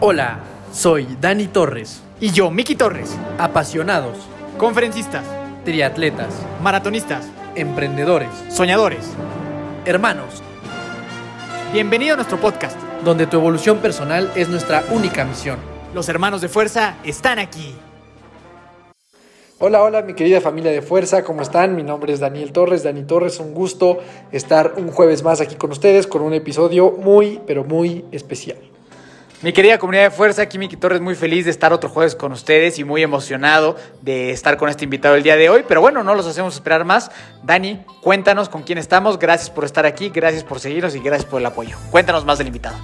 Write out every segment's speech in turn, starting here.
Hola, soy Dani Torres. Y yo, Miki Torres. Apasionados, Conferencistas, triatletas, maratonistas, emprendedores, soñadores. hermanos, Bienvenido a nuestro podcast. donde tu evolución personal es nuestra única misión. Los hermanos de fuerza están aquí. Hola, hola mi querida familia de Fuerza, ¿cómo están? Mi nombre es Daniel Torres, Dani Torres, un gusto estar un jueves más aquí con ustedes con un episodio muy, pero muy especial. Mi querida comunidad de fuerza, aquí Miki Torres, muy feliz de estar otro jueves con ustedes y muy emocionado de estar con este invitado el día de hoy. Pero bueno, no los hacemos esperar más. Dani, cuéntanos con quién estamos. Gracias por estar aquí, gracias por seguirnos y gracias por el apoyo. Cuéntanos más del invitado.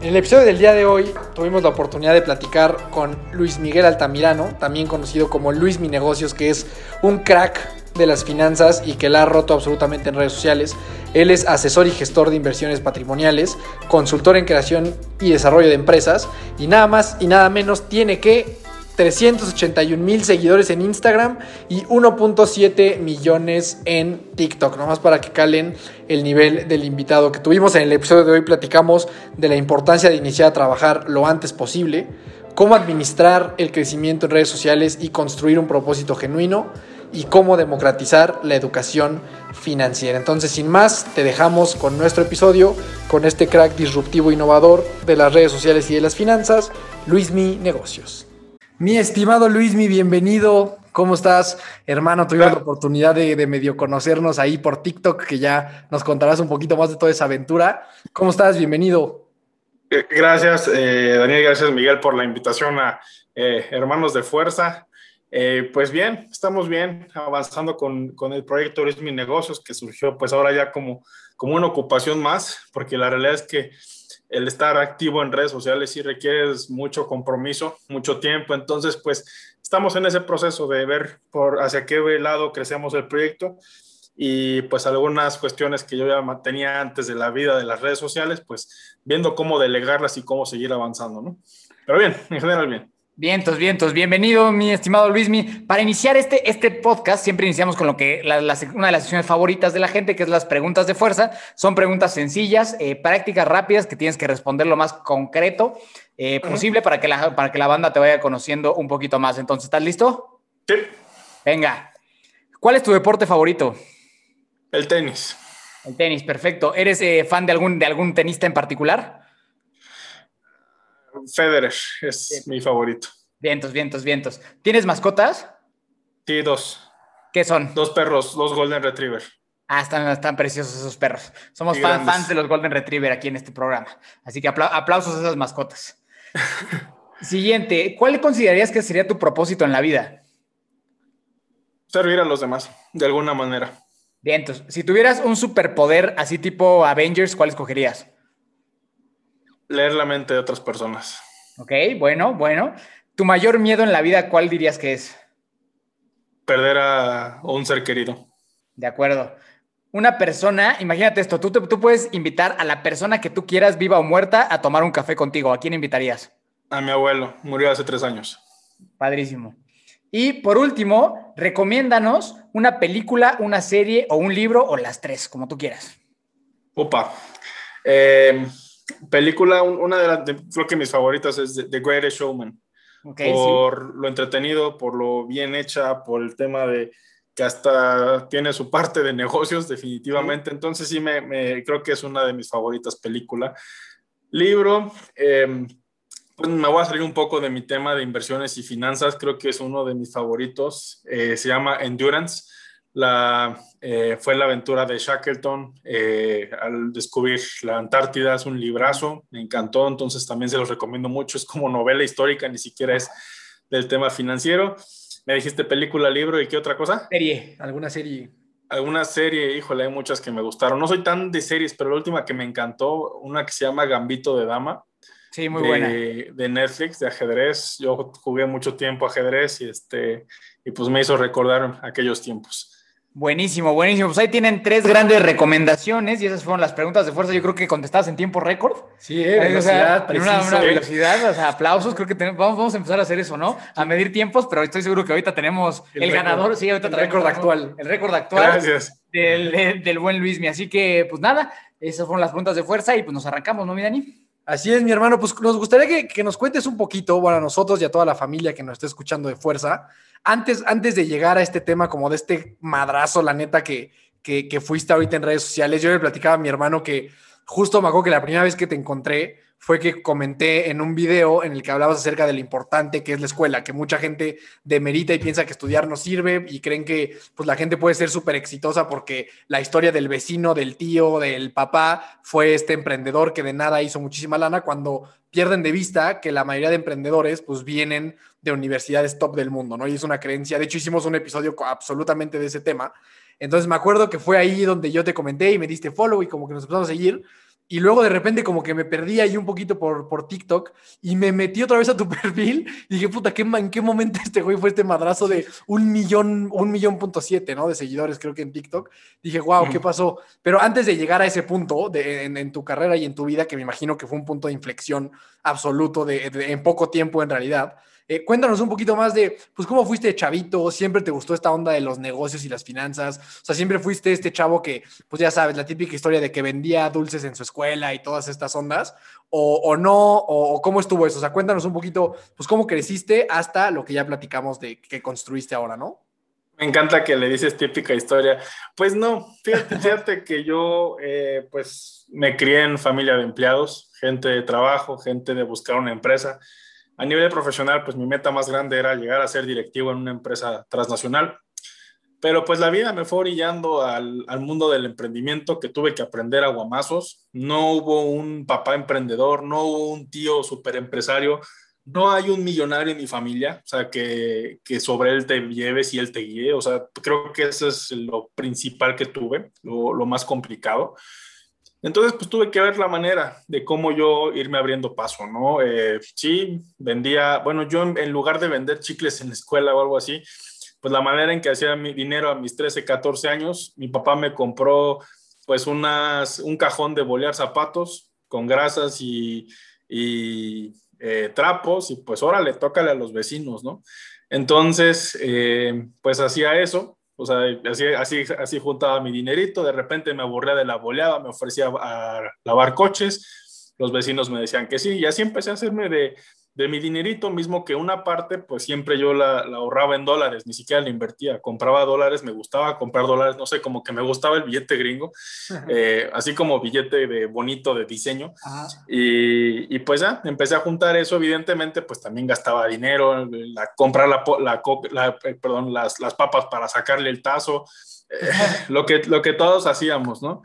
En el episodio del día de hoy tuvimos la oportunidad de platicar con Luis Miguel Altamirano, también conocido como Luis Mi Negocios, que es un crack de las finanzas y que la ha roto absolutamente en redes sociales. Él es asesor y gestor de inversiones patrimoniales, consultor en creación y desarrollo de empresas y nada más y nada menos tiene que 381 mil seguidores en Instagram y 1.7 millones en TikTok. Nomás para que calen el nivel del invitado que tuvimos en el episodio de hoy. Platicamos de la importancia de iniciar a trabajar lo antes posible, cómo administrar el crecimiento en redes sociales y construir un propósito genuino y cómo democratizar la educación financiera. Entonces, sin más, te dejamos con nuestro episodio, con este crack disruptivo e innovador de las redes sociales y de las finanzas, Luismi Negocios. Mi estimado Luismi, bienvenido. ¿Cómo estás, hermano? Tuvimos la oportunidad de, de medio conocernos ahí por TikTok, que ya nos contarás un poquito más de toda esa aventura. ¿Cómo estás? Bienvenido. Eh, Gracias, eh, Daniel, gracias, Miguel, por la invitación a eh, Hermanos de Fuerza. Eh, pues bien, estamos bien avanzando con, con el proyecto Luis Mi Negocios, que surgió pues ahora ya como, como una ocupación más, porque la realidad es que el estar activo en redes sociales sí requiere mucho compromiso, mucho tiempo, entonces pues estamos en ese proceso de ver por hacia qué lado crecemos el proyecto y pues algunas cuestiones que yo ya tenía antes de la vida de las redes sociales, pues viendo cómo delegarlas y cómo seguir avanzando, ¿no? Pero bien, en general bien. Vientos, vientos. Bienvenido, mi estimado Luismi. Para iniciar este, este podcast, siempre iniciamos con lo que la- la- una de las secciones favoritas de la gente, que es las preguntas de fuerza. Son preguntas sencillas, eh, prácticas rápidas, que tienes que responder lo más concreto eh, posible para, que la, para que la banda te vaya conociendo un poquito más. Entonces, ¿estás listo? Sí, Venga. ¿Cuál es tu deporte favorito? el tenis. El tenis, perfecto. ¿Eres eh, fan de algún, de algún tenista en particular? Federer es mi favorito. Vientos, vientos, vientos. ¿Tienes mascotas? Sí, dos. ¿Qué son? Dos perros, dos Golden Retriever. Ah, están, están preciosos esos perros. Somos fan- fans de los Golden Retriever aquí en este programa. Así que apla- aplausos a esas mascotas. Siguiente, ¿cuál considerarías que sería tu propósito en la vida? Servir a los demás, de alguna manera. Bien, entonces, si tuvieras un superpoder así tipo Avengers, ¿cuál escogerías? Leer la mente de otras personas. Ok, bueno, bueno. ¿Tu mayor miedo en la vida cuál dirías que es? Perder a un ser querido. De acuerdo. Una persona, imagínate esto, tú, te- tú puedes invitar a la persona que tú quieras, viva o muerta, a tomar un café contigo. ¿A quién invitarías? A mi abuelo, murió hace tres años. Padrísimo. Y por último, recomiéndanos una película, una serie o un libro o las tres, como tú quieras. Upa. Eh, película, un- una de las, de- creo que mis favoritas es The, Greatest Showman. Sí. por lo entretenido, por lo bien hecha, por el tema de que hasta tiene su parte de negocios, definitivamente. Entonces sí, me, me- creo que es una de mis favoritas películas. Libro, eh, pues me voy a salir un poco de mi tema de inversiones y finanzas, creo que es uno de mis favoritos. Eh, se llama Endurance. La, eh, fue la aventura de Shackleton eh, al descubrir la Antártida, es un librazo, me encantó, entonces también se los recomiendo mucho, es como novela histórica, ni siquiera es del tema financiero. Me dijiste película, libro y qué otra cosa? Serie. ¿Alguna serie? Alguna serie, híjole, hay muchas que me gustaron. No soy tan de series, pero la última que me encantó, una que se llama Gambito de Dama, Sí, muy de, buena. de Netflix, de ajedrez. Yo jugué mucho tiempo ajedrez y, este, y pues me hizo recordar aquellos tiempos. Buenísimo, buenísimo. Pues ahí tienen tres grandes recomendaciones y esas fueron las preguntas de fuerza. Yo creo que contestadas en tiempo récord. Sí, eh, o sea, velocidad, en una, velocidad, o sea, aplausos. Creo que tenemos- vamos, vamos a empezar a hacer eso, ¿no? A medir tiempos, pero estoy seguro que ahorita tenemos el, ganador. Sí, ahorita El récord actual. El récord actual. Gracias. del, del- buen Luismi. Así que, pues nada, esas fueron las preguntas de fuerza y pues nos arrancamos, ¿no, mi Dani? Así es, mi hermano. Pues nos gustaría que, nos cuentes un poquito, bueno, a nosotros y a toda la familia que nos esté escuchando de fuerza, antes, antes de llegar a este tema, como de este madrazo, la neta, que, que, fuiste ahorita en redes sociales. Yo le platicaba a mi hermano que justo me acuerdo que la primera vez que te encontré fue que comenté en un video en el que hablabas acerca de lo importante que es la escuela, que mucha gente demerita y piensa que estudiar no sirve y creen que pues, la gente puede ser súper exitosa porque la historia del vecino, del tío, del papá fue este emprendedor que de nada hizo muchísima lana cuando pierden de vista que la mayoría de emprendedores pues vienen de universidades top del mundo, ¿no? Y es una creencia, de hecho hicimos un episodio absolutamente de ese tema. Entonces me acuerdo que fue ahí donde yo te comenté y me diste follow y como que nos empezamos a seguir y luego de repente como que me perdí ahí un poquito por, por TikTok y me metí otra vez a tu perfil y dije, puta, ¿qué, ¿en qué momento este güey fue este madrazo de un millón, un millón punto siete, ¿no? De seguidores creo que en TikTok. Dije, wow, ¿qué pasó? Pero antes de llegar a ese punto de, en, tu carrera y en tu vida, que me imagino que fue un punto de inflexión absoluto de, en poco tiempo en realidad, eh, cuéntanos un poquito más de, pues, cómo fuiste chavito, siempre te gustó esta onda de los negocios y las finanzas, o sea, siempre fuiste este chavo que, pues ya sabes, la típica historia de que vendía dulces en su escuela y todas estas ondas, o, no, o, cómo estuvo eso, o sea, cuéntanos un poquito, pues, cómo creciste hasta lo que ya platicamos de que construiste ahora, ¿no? Me encanta que le dices típica historia. Pues no, fíjate, fíjate que yo, eh, pues, me crié en familia de empleados, gente de trabajo, gente de buscar una empresa. A nivel profesional, pues mi meta más grande era llegar a ser directivo en una empresa transnacional, pero pues la vida me fue orillando al, mundo del emprendimiento que tuve que aprender a guamazos. No hubo un papá emprendedor, no hubo un tío super empresario, no hay un millonario en mi familia, o sea, que, que, sobre él te lleves y él te guíe. O sea, creo que eso es lo principal que tuve, lo más complicado. Entonces, pues tuve que ver la manera de cómo yo irme abriendo paso, ¿no? Eh, sí, vendía, bueno, yo en, lugar de vender chicles en la escuela o algo así, pues la manera en que hacía mi dinero a mis 13, 14 años, mi papá me compró pues unas, un cajón de bolear zapatos con grasas y, eh, trapos y pues órale, tócale a los vecinos, ¿no? Entonces, eh, pues hacía eso o sea, así, así, así juntaba mi dinerito, de repente me aburría de la boleada, me ofrecía a lavar coches, los vecinos me decían que sí, y así empecé a hacerme de, de mi dinerito, mismo que una parte, pues siempre yo la, ahorraba en dólares, ni siquiera la invertía, compraba dólares, me gustaba comprar dólares, no sé, como que me gustaba el billete gringo, eh, así como billete de bonito de diseño. Y, y, pues ya, empecé a juntar eso, evidentemente, pues también gastaba dinero, la, comprar la, la, eh, perdón, las, las, papas para sacarle el tazo, eh, lo, que, lo que todos hacíamos, ¿no?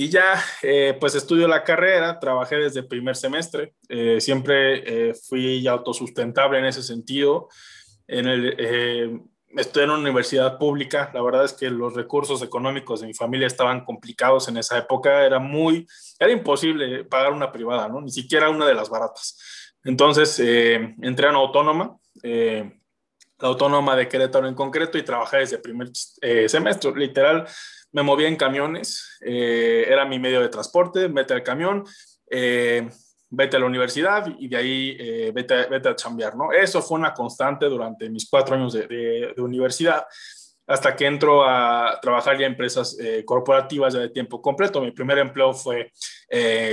Y ya, eh, pues estudio la carrera, trabajé desde primer semestre, eh, siempre eh, fui autosustentable en ese sentido. En el, estoy en una universidad pública, la verdad es que los recursos económicos de mi familia estaban complicados en esa época, era muy, era imposible pagar una privada, ¿no? Ni siquiera una de las baratas. Entonces, entré a una autónoma, la autónoma de Querétaro en concreto, y trabajé desde primer semestre, literal me movía en camiones, eh, era mi medio de transporte, vete al camión, eh, vete a la universidad y de ahí eh, vete, vete, a chambear, ¿no? Eso fue una constante durante mis cuatro años de, de, universidad, hasta que entro a trabajar ya en empresas corporativas ya de tiempo completo. Mi primer empleo fue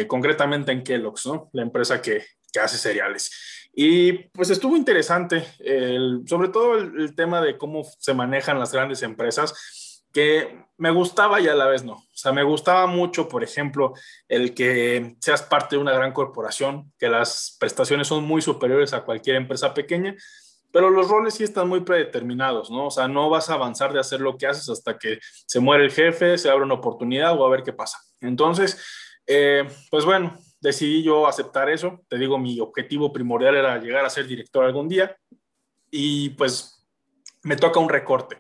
concretamente en Kellogg's, ¿no? La empresa que, que hace cereales. Y pues estuvo interesante, el, sobre todo el, el, tema de cómo se manejan las grandes empresas que me gustaba y a la vez no. O sea, me gustaba mucho, por ejemplo, el que seas parte de una gran corporación, que las prestaciones son muy superiores a cualquier empresa pequeña, pero los roles sí están muy predeterminados, ¿no? O sea, no vas a avanzar de hacer lo que haces hasta que se muere el jefe, se abre una oportunidad o a ver qué pasa. Entonces, eh, pues bueno, decidí yo aceptar eso. Te digo, mi objetivo primordial era llegar a ser director algún día y pues me toca un recorte.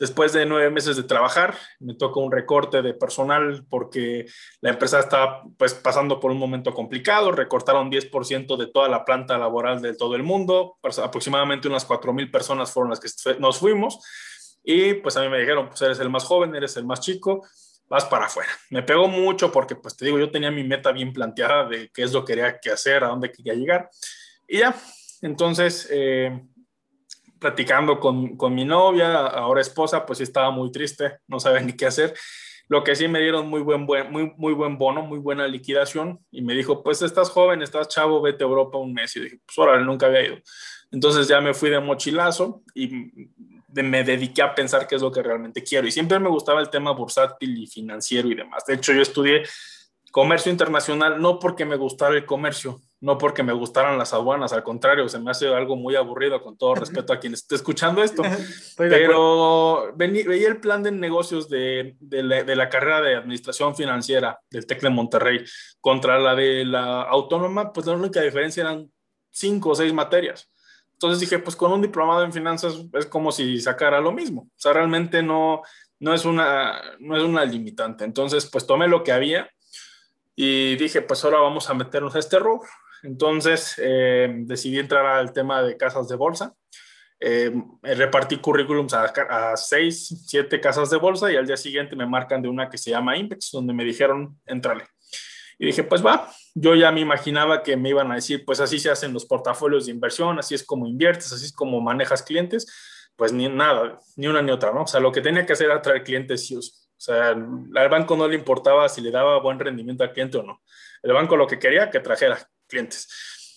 Después de nueve meses de trabajar, me tocó un recorte de personal porque la empresa estaba pues, pasando por un momento complicado. Recortaron 10% de toda la planta laboral de todo el mundo. Pues, aproximadamente unas 4.000 personas fueron las que nos fuimos. Y pues a mí me dijeron, pues eres el más joven, eres el más chico, vas para afuera. Me pegó mucho porque, pues te digo, yo tenía mi meta bien planteada de qué es lo que quería que hacer, a dónde quería llegar. Y ya, entonces... Eh, platicando con, con, mi novia, ahora esposa, pues estaba muy triste, no sabía ni qué hacer. Lo que sí me dieron muy buen, buen, muy, muy buen bono, muy buena liquidación y me dijo, pues estás joven, estás chavo, vete a Europa un mes. Y dije, pues órale, nunca había ido. Entonces ya me fui de mochilazo y me dediqué a pensar qué es lo que realmente quiero. Y siempre me gustaba el tema bursátil y financiero y demás. De hecho, yo estudié comercio internacional no porque me gustara el comercio, no porque me gustaran las aduanas, al contrario, se me hace algo muy aburrido con todo respeto a quien esté escuchando esto, pero veía el plan de negocios de, de, la, de, la, carrera de administración financiera del TEC de Monterrey contra la de la autónoma, pues la única diferencia eran cinco o seis materias. Entonces dije, pues con un diplomado en finanzas es como si sacara lo mismo. O sea, realmente no, no, es, una, no es una limitante. Entonces, pues tomé lo que había y dije, pues ahora vamos a meternos a este rubro. Entonces eh, decidí entrar al tema de casas de bolsa. Eh, repartí currículums a, a, seis, siete casas de bolsa y al día siguiente me marcan de una que se llama Index, donde me dijeron, entrale. Y dije, pues va, yo ya me imaginaba que me iban a decir, pues así se hacen los portafolios de inversión, así es como inviertes, así es como manejas clientes, pues ni nada, ni una ni otra, ¿no? O sea, lo que tenía que hacer era traer clientes y O sea, al banco no le importaba si le daba buen rendimiento al cliente o no. El banco lo que quería que trajera clientes.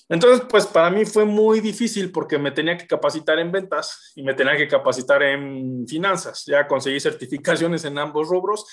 Entonces, pues para mí fue muy difícil porque me tenía que capacitar en ventas y me tenía que capacitar en finanzas. Ya conseguí certificaciones en ambos rubros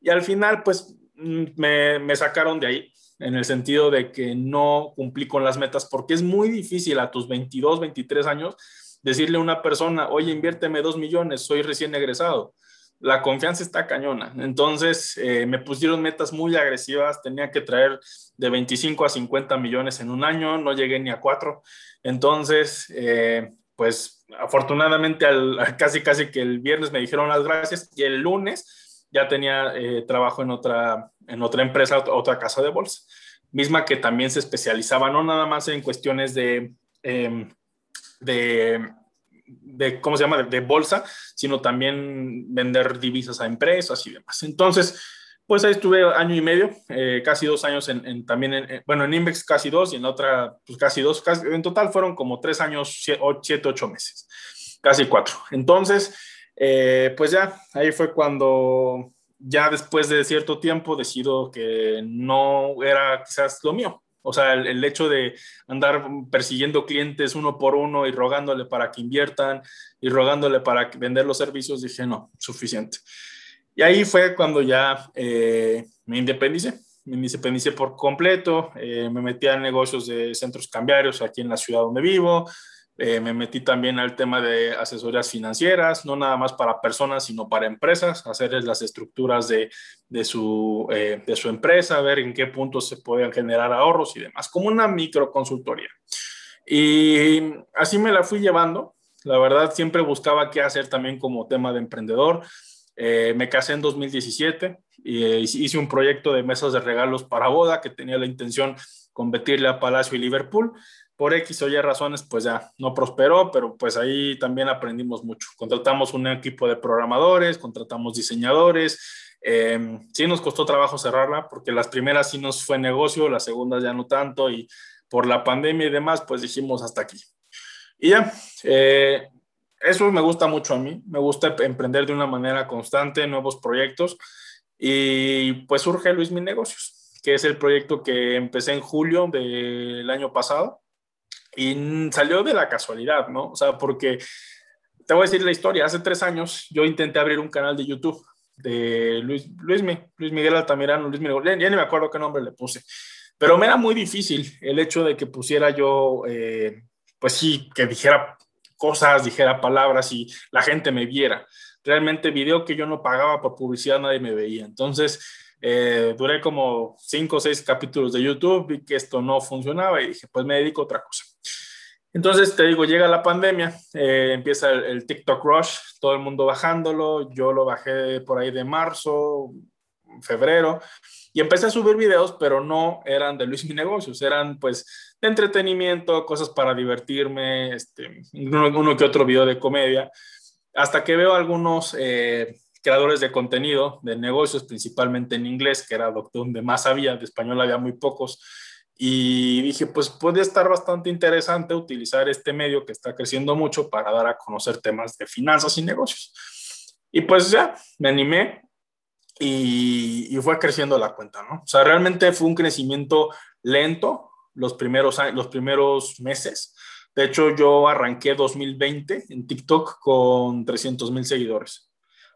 y al final, pues me, me sacaron de ahí en el sentido de que no cumplí con las metas porque es muy difícil a tus 22, 23 años decirle a una persona, oye, inviérteme dos millones, soy recién egresado. La confianza está cañona. Entonces eh, me pusieron metas muy agresivas, tenía que traer de 25 a 50 millones en un año, no llegué ni a cuatro. Entonces, eh, pues afortunadamente al, casi casi que el viernes me dijeron las gracias y el lunes ya tenía eh, trabajo en otra, en otra empresa, otra casa de bolsa, misma que también se especializaba no nada más en cuestiones de, em, de, de, ¿cómo se llama?, de, bolsa, sino también vender divisas a empresas y demás. Entonces, pues ahí estuve año y medio, eh, casi dos años en, también, en, bueno, en Invex casi dos y en otra, pues casi dos, en total fueron como tres años, siete, ocho meses, casi cuatro. Entonces, eh, pues ya, ahí fue cuando ya después de cierto tiempo decido que no era quizás lo mío. O sea, el, hecho de andar persiguiendo clientes uno por uno y rogándole para que inviertan y rogándole para vender los servicios, dije, no, suficiente. Y ahí fue cuando ya eh, me independicé, me independicé por completo, eh, me metí a negocios de centros cambiarios aquí en la ciudad donde vivo, eh, me metí también al tema de asesorías financieras, no nada más para personas, sino para empresas, hacerles las estructuras de, de, su, eh, de su empresa, ver en qué puntos se pueden generar ahorros y demás, como una micro consultoría. Y así me la fui llevando. La verdad, siempre buscaba qué hacer también como tema de emprendedor. Eh, me casé en 2017 y hice un proyecto de mesas de regalos para boda que tenía la intención competirle a Palacio y Liverpool por X o Y razones, pues ya no prosperó, pero pues ahí también aprendimos mucho. Contratamos un equipo de programadores, contratamos diseñadores. Eh, sí nos costó trabajo cerrarla porque las primeras sí nos fue negocio, las segundas ya no tanto y por la pandemia y demás, pues dijimos hasta aquí. Y ya, eh, eso me gusta mucho a mí, me gusta emprender de una manera constante, nuevos proyectos y pues surge Luis Mi Negocios, que es el proyecto que empecé en julio del año pasado y salió de la casualidad, ¿no? O sea, porque te voy a decir la historia. Hace tres años yo intenté abrir un canal de YouTube de Luis, Luis, Miguel Altamirano, Luis Miguel, ya, ni me acuerdo qué nombre le puse, pero me era muy difícil el hecho de que pusiera yo, eh, pues sí, que dijera cosas, dijera palabras y la gente me viera. Realmente video que yo no pagaba por publicidad nadie me veía. Entonces, eh, duré como cinco o seis capítulos de YouTube, vi que esto no funcionaba y dije, pues me dedico a otra cosa. Entonces, te digo, llega la pandemia, eh, empieza el, TikTok Rush, todo el mundo bajándolo, yo lo bajé por ahí de marzo, febrero, y empecé a subir videos, pero no eran de Luis Mi Negocios, eran pues de entretenimiento, cosas para divertirme, este, uno, que otro video de comedia, hasta que veo algunos eh, creadores de contenido de negocios, principalmente en inglés, que era donde más había, de español había muy pocos, y dije, pues puede estar bastante interesante utilizar este medio que está creciendo mucho para dar a conocer temas de finanzas y negocios. Y pues ya, me animé y, fue creciendo la cuenta, ¿no? O sea, realmente fue un crecimiento lento los primeros, los primeros meses. De hecho, yo arranqué 2020 en TikTok con 300 mil seguidores.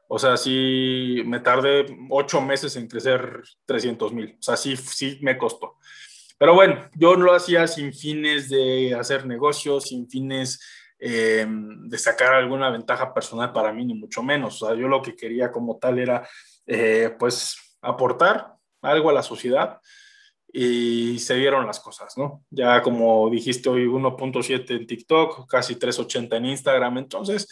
O sea, sí me tardé ocho meses en crecer 300 mil. O sea, sí, sí me costó. Pero bueno, yo lo hacía sin fines de hacer negocios, sin fines eh, de sacar alguna ventaja personal para mí, ni mucho menos. O sea, yo lo que quería como tal era, eh, pues, aportar algo a la sociedad y se dieron las cosas, ¿no? Ya como dijiste hoy, 1.7 en TikTok, casi 3.80 en Instagram, entonces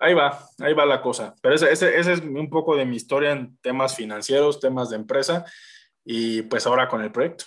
ahí va, ahí va la cosa. Pero ese, ese, ese, es un poco de mi historia en temas financieros, temas de empresa y pues ahora con el proyecto.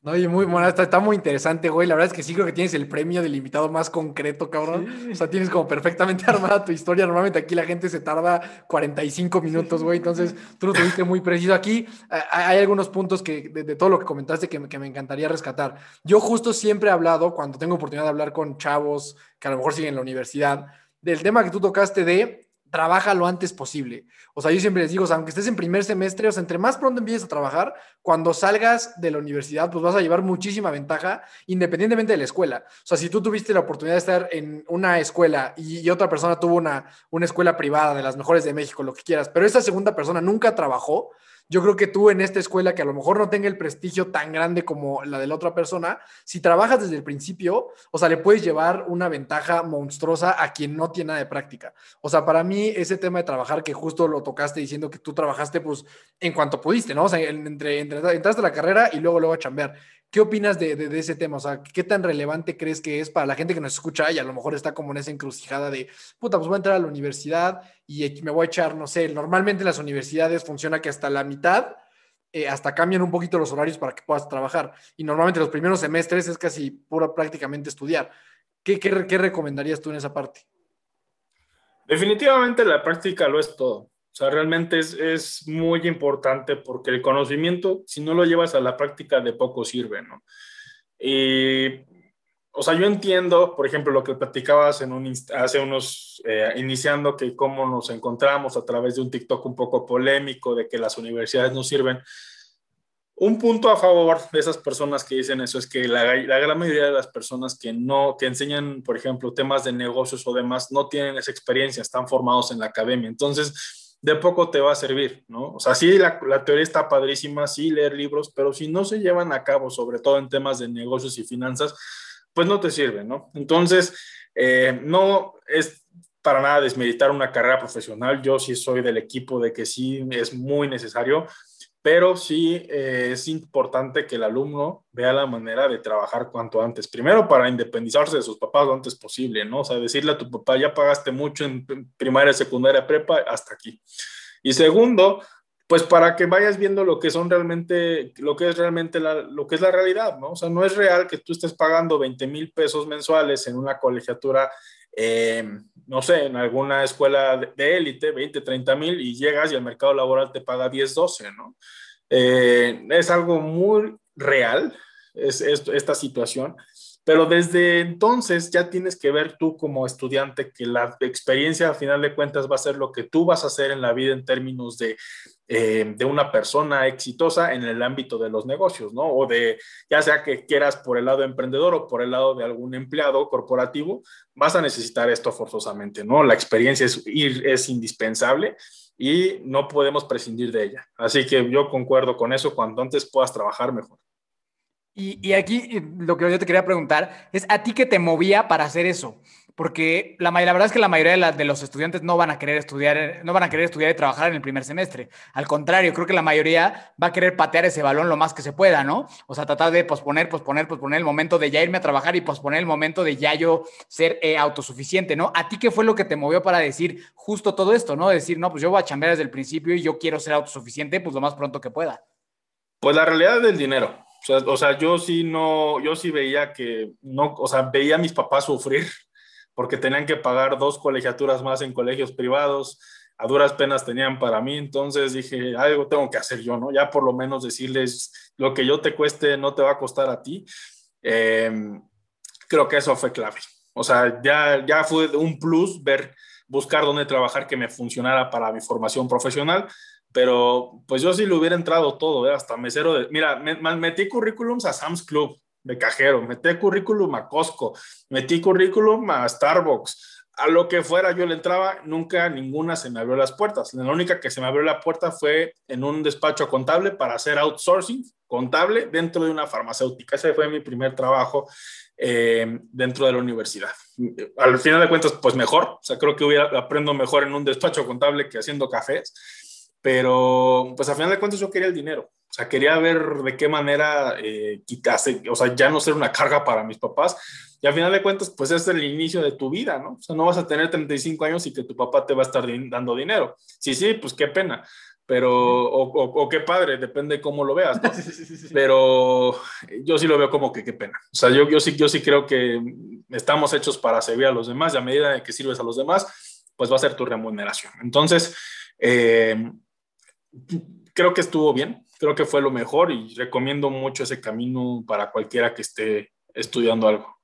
No, y muy bueno, está, muy interesante, güey. La verdad es que sí creo que tienes el premio del invitado más concreto, cabrón. O sea, tienes como perfectamente armada tu historia. Normalmente aquí la gente se tarda 45 minutos, güey. Entonces, tú lo tuviste muy preciso. Aquí hay algunos puntos que, de, todo lo que comentaste que, que me encantaría rescatar. Yo justo siempre he hablado, cuando tengo oportunidad de hablar con chavos que a lo mejor siguen en la universidad, del tema que tú tocaste de trabaja lo antes posible. O sea, yo siempre les digo, aunque estés en primer semestre, o sea, entre más pronto empieces a trabajar, cuando salgas de la universidad, pues vas a llevar muchísima ventaja, independientemente de la escuela. O sea, si tú tuviste la oportunidad de estar en una escuela y, otra persona tuvo una, una escuela privada de las mejores de México, lo que quieras, pero esa segunda persona nunca trabajó, yo creo que tú en esta escuela, que a lo mejor no tenga el prestigio tan grande como la de la otra persona, si trabajas desde el principio, o sea, le puedes llevar una ventaja monstruosa a quien no tiene nada de práctica. O sea, para mí ese tema de trabajar, que justo lo tocaste diciendo que tú trabajaste pues en cuanto pudiste, ¿no? O sea, entre, entraste a la carrera y luego luego a chambear. ¿Qué opinas de, de, ese tema? O sea, ¿qué tan relevante crees que es para la gente que nos escucha y a lo mejor está como en esa encrucijada de, puta, pues voy a entrar a la universidad y me voy a echar, no sé, normalmente en las universidades funciona que hasta la mitad, eh, hasta cambian un poquito los horarios para que puedas trabajar. Y normalmente los primeros semestres es casi pura prácticamente estudiar. ¿Qué, qué, qué recomendarías tú en esa parte? Definitivamente la práctica lo es todo. Sea, realmente es, es, muy importante porque el conocimiento, si no lo llevas a la práctica, de poco sirve, ¿no? Y, o sea, yo entiendo, por ejemplo, lo que platicabas en un, hace unos, eh, iniciando, que cómo nos encontramos a través de un TikTok un poco polémico, de que las universidades no sirven. Un punto a favor de esas personas que dicen eso es que la, la, gran mayoría de las personas que no, que enseñan, por ejemplo, temas de negocios o demás, no tienen esa experiencia, están formados en la academia. Entonces, de poco te va a servir, ¿no? O sea, sí, la, teoría está padrísima, sí, leer libros, pero si no se llevan a cabo, sobre todo en temas de negocios y finanzas, pues no te sirve, ¿no? Entonces, eh, no es para nada desmeditar una carrera profesional, yo sí soy del equipo de que sí es muy necesario, pero sí eh, es importante que el alumno vea la manera de trabajar cuanto antes. Primero, para independizarse de sus papás lo antes posible, ¿no? O sea, decirle a tu papá, ya pagaste mucho en primaria, secundaria, prepa, hasta aquí. Y segundo, pues para que vayas viendo lo que son realmente, lo que es realmente la, lo que es la realidad, ¿no? O sea, no es real que tú estés pagando 20 mil pesos mensuales en una colegiatura eh, no sé, en alguna escuela de élite, 20, 30 mil, y llegas y el mercado laboral te paga 10, 12, ¿no? Eh, es algo muy real es, esta situación, pero desde entonces ya tienes que ver tú como estudiante que la experiencia al final de cuentas va a ser lo que tú vas a hacer en la vida en términos de eh, de una persona exitosa en el ámbito de los negocios, ¿no? O de, ya sea que quieras por el lado emprendedor o por el lado de algún empleado corporativo, vas a necesitar esto forzosamente, ¿no? La experiencia es, es indispensable y no podemos prescindir de ella. Así que yo concuerdo con eso, cuanto antes puedas trabajar mejor. Y, aquí eh, lo que yo te quería preguntar es, ¿a ti qué te movía para hacer eso? porque la, la, verdad es que la mayoría de, los estudiantes no van a querer estudiar, no van a querer estudiar y trabajar en el primer semestre. Al contrario, creo que la mayoría va a querer patear ese balón lo más que se pueda, ¿no? O sea, tratar de posponer, posponer, posponer el momento de ya irme a trabajar y posponer el momento de ya yo ser eh, autosuficiente, ¿no? ¿A ti qué fue lo que te movió para decir justo todo esto, ¿no? Decir, no, pues yo voy a chambear desde el principio y yo quiero ser autosuficiente, pues lo más pronto que pueda. Pues la realidad del dinero. O sea, o sea, yo sí no, yo sí veía que no, o sea, veía a mis papás sufrir porque tenían que pagar dos colegiaturas más en colegios privados, a duras penas tenían para mí, entonces dije, algo tengo que hacer yo, ¿no? Ya por lo menos decirles, lo que yo te cueste no te va a costar a ti. Em, creo que eso fue clave. O sea, ya, ya fue un plus ver, buscar dónde trabajar que me funcionara para mi formación profesional. Pero pues yo sí le hubiera entrado todo, ¿eh? hasta mesero de, mira, me, metí currículums a Sam's Club de cajero, metí currículum a Costco, metí currículum a Starbucks, a lo que fuera yo le entraba, nunca ninguna se me abrió las puertas. La única que se me abrió la puerta fue en un despacho contable para hacer outsourcing contable dentro de una farmacéutica. Ese fue mi primer trabajo eh, dentro de la universidad. Al final de cuentas, pues mejor. O sea, creo que aprendo mejor en un despacho contable que haciendo cafés. Pero, pues al final de cuentas yo quería el dinero. O sea, quería ver de qué manera eh, quitarse, o sea, ya no ser una carga para mis papás. Y al final de cuentas, pues es el inicio de tu vida, ¿no? O sea, no vas a tener 35 años y que tu papá te va a estar dando dinero. Sí, sí, pues qué pena. Pero, o, o, qué padre, depende cómo lo veas, ¿no? Pero yo sí lo veo como que qué pena. O sea, yo, yo, sí, yo sí creo que estamos hechos para servir a los demás y a medida que sirves a los demás, pues va a ser tu remuneración. Entonces, eh, creo que estuvo bien, creo que fue lo mejor y recomiendo mucho ese camino para cualquiera que esté estudiando algo.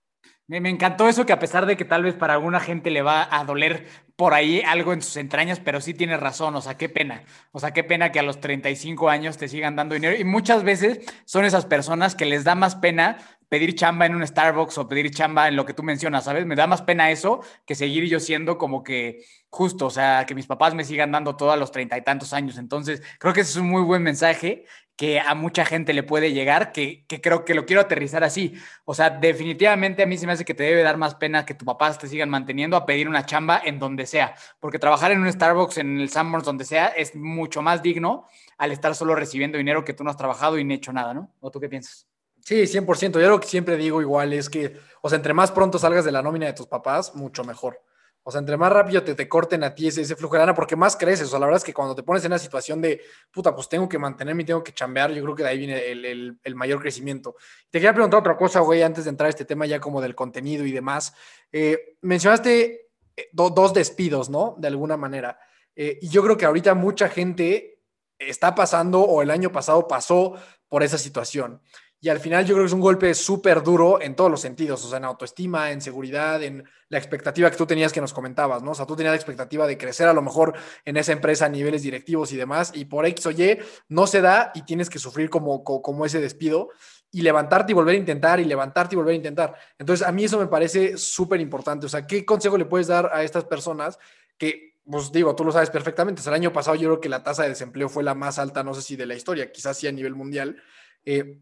Me, encantó eso que a pesar de que tal vez para alguna gente le va a doler por ahí algo en sus entrañas, pero sí tienes razón, o sea, qué pena, o sea, qué pena que a los 35 años te sigan dando dinero y muchas veces son esas personas que les da más pena pedir chamba en un Starbucks o pedir chamba en lo que tú mencionas, ¿sabes? Me da más pena eso que seguir yo siendo como que justo, o sea, que mis papás me sigan dando todo a los treinta y tantos años. Entonces, creo que ese es un muy buen mensaje que a mucha gente le puede llegar, que, que, creo que lo quiero aterrizar así. O sea, definitivamente a mí se me hace que te debe dar más pena que tu papás te sigan manteniendo a pedir una chamba en donde sea, porque trabajar en un Starbucks, en el Sanborns, donde sea, es mucho más digno al estar solo recibiendo dinero que tú no has trabajado y no hecho nada, ¿no? ¿O tú qué piensas? Sí, 100%. Yo lo que siempre digo igual es que, o sea, entre más pronto salgas de la nómina de tus papás, mucho mejor. O sea, entre más rápido te, te corten a ti ese, ese flujo de lana, porque más creces. O sea, la verdad es que cuando te pones en una situación de, puta, pues tengo que mantenerme y tengo que chambear, yo creo que de ahí viene el, el, mayor crecimiento. Te quería preguntar otra cosa, güey, antes de entrar a este tema ya como del contenido y demás. Eh, mencionaste eh, dos despidos, ¿no? De alguna manera. Eh, y yo creo que ahorita mucha gente está pasando o el año pasado pasó por esa situación. Y al final yo creo que es un golpe súper duro en todos los sentidos, o sea, en autoestima, en seguridad, en la expectativa que tú tenías que nos comentabas, ¿no? O sea, tú tenías la expectativa de crecer a lo mejor en esa empresa a niveles directivos y demás, y por X o Y no se da y tienes que sufrir como, como, ese despido y levantarte y volver a intentar y levantarte y volver a intentar. Entonces, a mí eso me parece súper importante. O sea, ¿qué consejo le puedes dar a estas personas que pues digo, tú lo sabes perfectamente. el año pasado yo creo que la tasa de desempleo fue la más alta, no sé si de la historia, quizás sí a nivel mundial. Eh,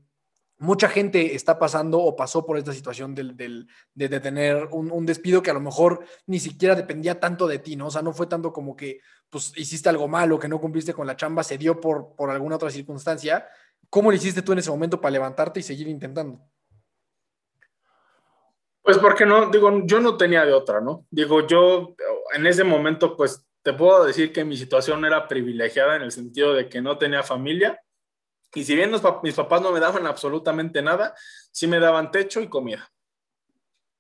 mucha gente está pasando o pasó por esta situación del, de, tener un, despido que a lo mejor ni siquiera dependía tanto de ti, ¿no? O sea, no fue tanto como que pues hiciste algo malo, que no cumpliste con la chamba, se dio por, por alguna otra circunstancia. ¿Cómo lo hiciste tú en ese momento para levantarte y seguir intentando? Pues porque no, digo, yo no tenía de otra, ¿no? Digo, yo en ese momento, pues te puedo decir que mi situación era privilegiada en el sentido de que no tenía familia, y si bien mis papás no me daban absolutamente nada, sí me daban techo y comida.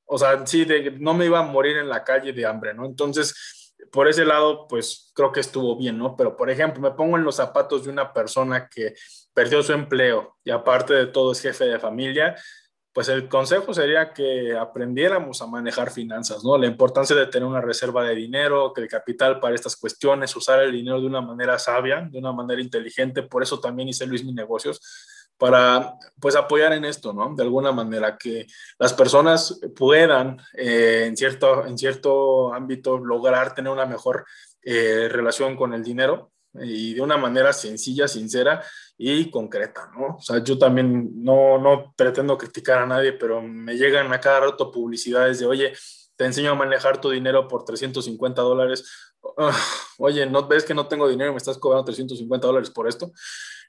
O sea, sí, de, no me iba a morir en la calle de hambre, ¿no? Entonces, por ese lado, pues creo que estuvo bien, ¿no? Pero, por ejemplo, me pongo en los zapatos de una persona que perdió su empleo y aparte de todo es jefe de familia pues el consejo sería que aprendiéramos a manejar finanzas, ¿no? La importancia de tener una reserva de dinero, que el capital para estas cuestiones, usar el dinero de una manera sabia, de una manera inteligente. Por eso también hice Luis Mi Negocios, para pues apoyar en esto, ¿no? De alguna manera, que las personas puedan eh, en, cierto, en cierto ámbito lograr tener una mejor eh, relación con el dinero y de una manera sencilla, sincera y concreta, ¿no? O sea, yo también no, no pretendo criticar a nadie, pero me llegan a cada rato publicidades de, oye, te enseño a manejar tu dinero por 350 dólares. Ah, oye, ¿no ves que no tengo dinero me estás cobrando 350 dólares por esto?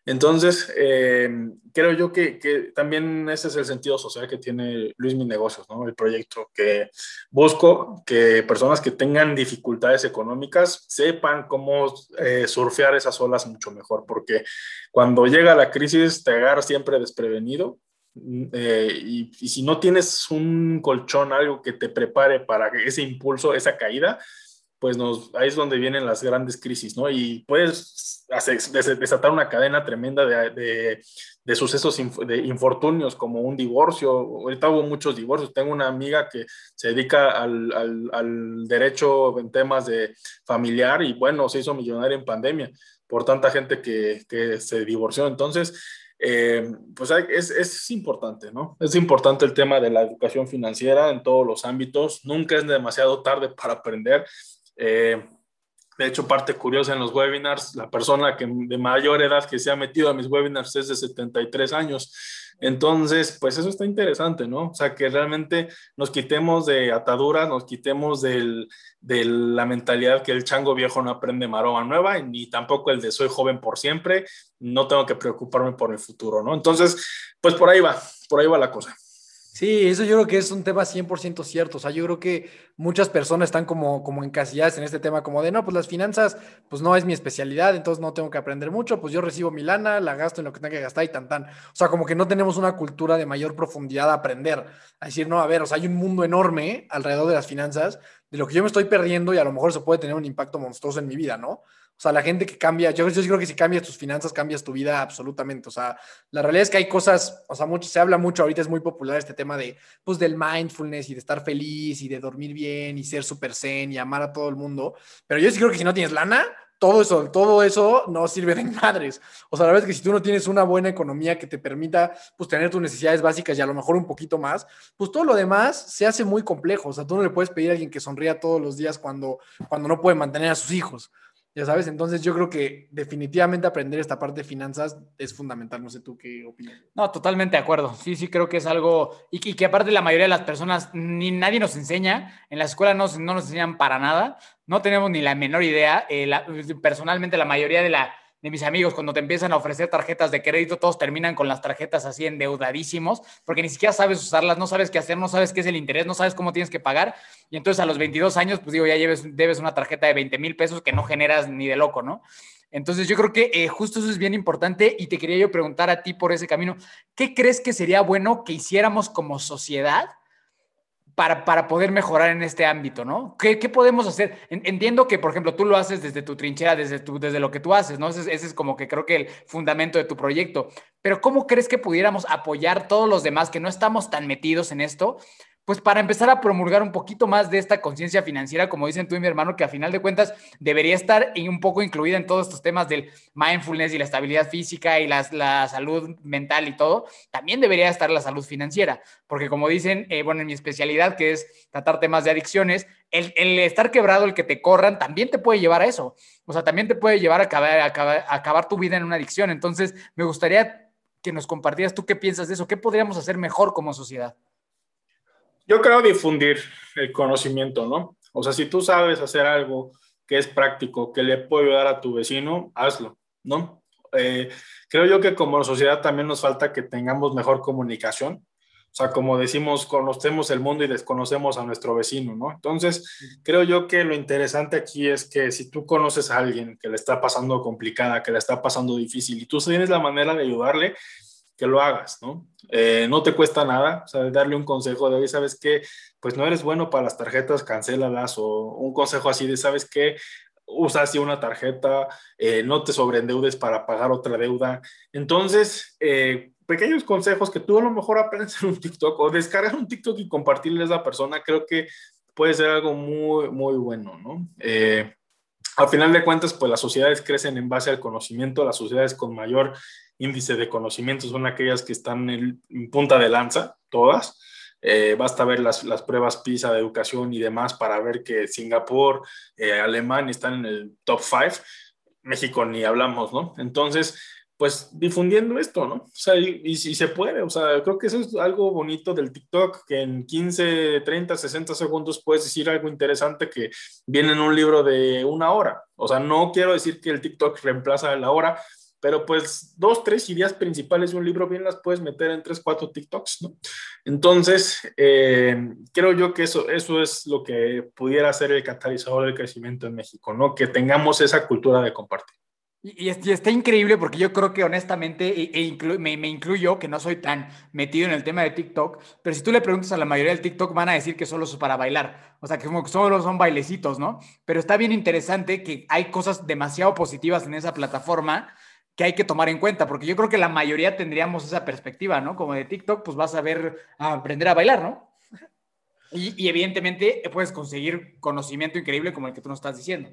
Entonces, eh, creo yo que, también ese es el sentido social que tiene Luis Mi Negocios, ¿no? El proyecto que busco que personas que tengan dificultades económicas sepan cómo eh, surfear esas olas mucho mejor, porque cuando llega la crisis te agarras siempre desprevenido mm, eh, y, y si no tienes un colchón, algo que te prepare para ese impulso, esa caída, pues ahí es donde vienen las grandes crisis, ¿no? Y puedes desatar una cadena tremenda de, de, sucesos, de infortunios como un divorcio. Ahorita hubo muchos divorcios. Tengo una amiga que se dedica al, al, al derecho en temas de familiar y bueno, se hizo millonaria en pandemia por tanta gente que, que se divorció. Entonces, eh, pues es, es, importante, ¿no? Es importante el tema de la educación financiera en todos los ámbitos. Nunca es demasiado tarde para aprender. Eh, de hecho, parte curiosa en los webinars, la persona que de mayor edad que se ha metido a mis webinars es de 73 años. Entonces, pues eso está interesante, ¿no? O sea, que realmente nos quitemos de ataduras, nos quitemos de la mentalidad que el chango viejo no aprende maroma nueva, ni tampoco el de soy joven por siempre, no tengo que preocuparme por el futuro, ¿no? Entonces, pues por ahí va, por ahí va la cosa. Sí, eso yo creo que es un tema 100% cierto. O sea, yo creo que muchas personas están como, como encasilladas en este tema, como de, no, pues las finanzas, pues no es mi especialidad, entonces no tengo que aprender mucho, pues yo recibo mi lana, la gasto en lo que tenga que gastar y tan, tan. O sea, como que no tenemos una cultura de mayor profundidad a aprender. A decir, no, a ver, o sea, hay un mundo enorme alrededor de las finanzas, de lo que yo me estoy perdiendo y a lo mejor eso puede tener un impacto monstruoso en mi vida, ¿no? Sea, la gente que cambia, yo, yo creo que si cambias tus finanzas, cambias tu vida absolutamente. O sea, la realidad es que hay cosas, o sea, mucho, se habla mucho, ahorita es muy popular este tema de, pues, del mindfulness y de estar feliz y de dormir bien y ser súper zen y amar a todo el mundo. Pero yo sí creo que si no tienes lana, todo eso, todo eso no sirve de madres. O sea, la verdad es que si tú no tienes una buena economía que te permita, pues, tener tus necesidades básicas y a lo mejor un poquito más, pues todo lo demás se hace muy complejo. O sea, tú no le puedes pedir a alguien que sonría todos los días cuando, cuando no puede mantener a sus hijos. Ya sabes, entonces yo creo que definitivamente aprender esta parte de finanzas es fundamental. No sé tú qué opinas. No, totalmente de acuerdo. Sí, sí, creo que es algo. Y, que aparte la mayoría de las personas, ni nadie nos enseña. En la escuela no, no nos enseñan para nada. No tenemos ni la menor idea. Eh, personalmente, la mayoría de la de mis amigos, cuando te empiezan a ofrecer tarjetas de crédito, todos terminan con las tarjetas así endeudadísimos, porque ni siquiera sabes usarlas, no sabes qué hacer, no sabes qué es el interés, no sabes cómo tienes que pagar. Y entonces a los 22 años, pues digo, ya lleves, debes una tarjeta de 20 mil pesos que no generas ni de loco, ¿no? Entonces yo creo que eh, justo eso es bien importante y te quería yo preguntar a ti por ese camino, ¿qué crees que sería bueno que hiciéramos como sociedad? Para, para, poder mejorar en este ámbito, ¿no? ¿Qué, qué podemos hacer? Entiendo que, por ejemplo, tú lo haces desde tu trinchera, desde, tu, desde lo que tú haces, ¿no? Ese, ese, es como que creo que el fundamento de tu proyecto. Pero ¿cómo crees que pudiéramos apoyar todos los demás que no estamos tan metidos en esto pues para empezar a promulgar un poquito más de esta conciencia financiera, como dicen tú y mi hermano, que a final de cuentas debería estar un poco incluida en todos estos temas del mindfulness y la estabilidad física y la salud mental y todo, también debería estar la salud financiera, porque como dicen, eh, bueno, en mi especialidad, que es tratar temas de adicciones, el, estar quebrado, el que te corran, también te puede llevar a eso, o sea, también te puede llevar a acabar, a acabar tu vida en una adicción. Entonces, me gustaría que nos compartieras tú qué piensas de eso, qué podríamos hacer mejor como sociedad. Yo creo difundir el conocimiento, ¿no? O sea, si tú sabes hacer algo que es práctico, que le puede ayudar a tu vecino, hazlo, ¿no? Eh, creo yo que como sociedad también nos falta que tengamos mejor comunicación. O sea, como decimos, conocemos el mundo y desconocemos a nuestro vecino, ¿no? Entonces, creo yo que lo interesante aquí es que si tú conoces a alguien que le está pasando complicada, que le está pasando difícil y tú tienes la manera de ayudarle, que lo hagas, ¿no? Eh, no te cuesta nada, o sea, darle un consejo de, hoy, ¿sabes qué? Pues no eres bueno para las tarjetas, cancélalas, o un consejo así de, ¿sabes qué? Usa así una tarjeta, eh, no te sobreendeudes para pagar otra deuda. Entonces, eh, pequeños consejos que tú a lo mejor aprendes en un TikTok o descargas un TikTok y compartirle a esa persona, creo que puede ser algo muy, muy bueno, ¿no? al final de cuentas, pues las sociedades crecen en base al conocimiento, las sociedades con mayor índice de conocimiento son aquellas que están en, punta de lanza, todas. Eh, basta ver las, las, pruebas PISA de educación y demás para ver que Singapur, eh, Alemania están en el top 5, México ni hablamos, ¿no? Entonces, pues difundiendo esto, ¿no? O sea, y, si se puede, o sea, creo que eso es algo bonito del TikTok, que en 15, 30, 60 segundos puedes decir algo interesante que viene en un libro de una hora. O sea, no quiero decir que el TikTok reemplaza la hora, pero pues dos, tres ideas principales de un libro bien las puedes meter en tres, cuatro TikToks, ¿no? Entonces, eh, creo yo que eso, eso es lo que pudiera ser el catalizador del crecimiento en México, ¿no? Que tengamos esa cultura de compartir. Y, está increíble porque yo creo que honestamente, e, e me, me, incluyo, que no soy tan metido en el tema de TikTok, pero si tú le preguntas a la mayoría del TikTok van a decir que solo es para bailar, o sea, que solo son bailecitos, ¿no? Pero está bien interesante que hay cosas demasiado positivas en esa plataforma que hay que tomar en cuenta, porque yo creo que la mayoría tendríamos esa perspectiva, ¿no? Como de TikTok, pues vas a ver, a aprender a bailar, ¿no? Y, evidentemente puedes conseguir conocimiento increíble como el que tú nos estás diciendo.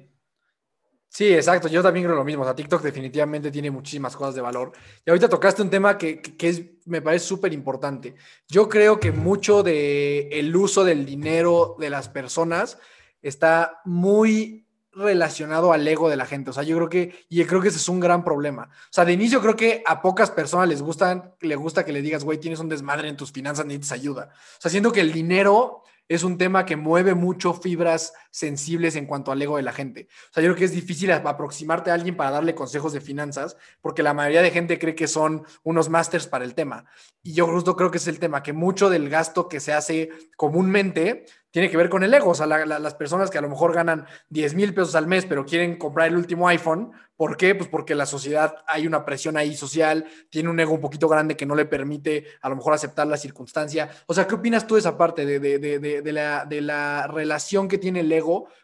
Sí, exacto. Yo también creo lo mismo. O sea, TikTok definitivamente tiene muchísimas cosas de valor. Y ahorita tocaste un tema que, que es, me parece súper importante. Yo creo que mucho de el uso del dinero de las personas está muy relacionado al ego de la gente. O sea, yo creo que, y creo que ese es un gran problema. O sea, de inicio creo que a pocas personas les gustan, le gusta que le digas, güey, tienes un desmadre en tus finanzas, necesitas ayuda. O sea, siento que el dinero es un tema que mueve mucho fibras sensibles en cuanto al ego de la gente. O sea, yo creo que es difícil aproximarte a alguien para darle consejos de finanzas, porque la mayoría de gente cree que son unos másters para el tema. Y yo justo creo que es el tema, que mucho del gasto que se hace comúnmente tiene que ver con el ego. O sea, las personas que a lo mejor ganan 10 mil pesos al mes, pero quieren comprar el último iPhone, ¿por qué? Pues porque la sociedad, hay una presión ahí social, tiene un ego un poquito grande que no le permite a lo mejor aceptar la circunstancia. O sea, ¿qué opinas tú de esa parte, de, de, la, de la relación que tiene el ego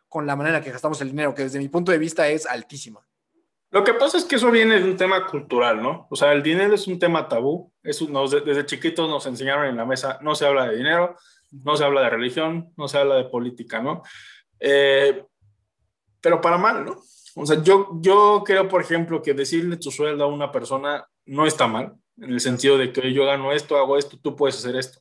con la manera en que gastamos el dinero, que desde mi punto de vista es altísima? Lo que pasa es que eso viene de un tema cultural, ¿no? O sea, el dinero es un tema tabú. Es, desde chiquitos nos enseñaron en la mesa, no se habla de dinero, no se habla de religión, no se habla de política, ¿no? Eh, pero para mal, ¿no? O sea, yo, yo creo, por ejemplo, que decirle tu sueldo a una persona no está mal, en el sentido de que yo gano esto, hago esto, tú puedes hacer esto.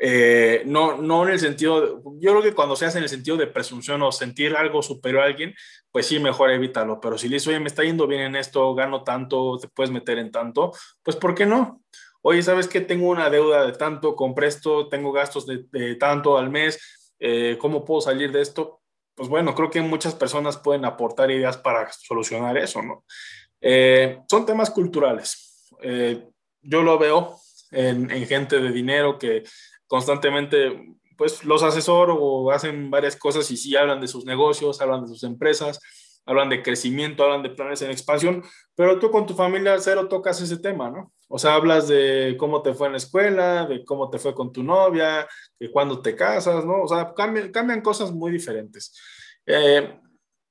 Eh, no, no en el sentido, yo creo que cuando se hace en el sentido de presunción o sentir algo superior a alguien, pues sí, mejor evítalo. Pero si le dices, oye, me está yendo bien en esto, gano tanto, te puedes meter en tanto, pues ¿por qué no? oye, ¿sabes qué? Tengo una deuda de tanto, compré esto, tengo gastos de, tanto al mes, eh, ¿cómo puedo salir de esto? Pues bueno, creo que muchas personas pueden aportar ideas para solucionar eso, ¿no? Eh, son temas culturales. Eh, yo lo veo en, en, gente de dinero que constantemente, pues, los asesoro o hacen varias cosas y sí hablan de sus negocios, hablan de sus empresas, hablan de crecimiento, hablan de planes en expansión, pero tú con tu familia cero tocas ese tema, ¿no? O sea, hablas de cómo te fue en la escuela, de cómo te fue con tu novia, de cuándo te casas, ¿no? O sea, cambian, cambian cosas muy diferentes. Eh,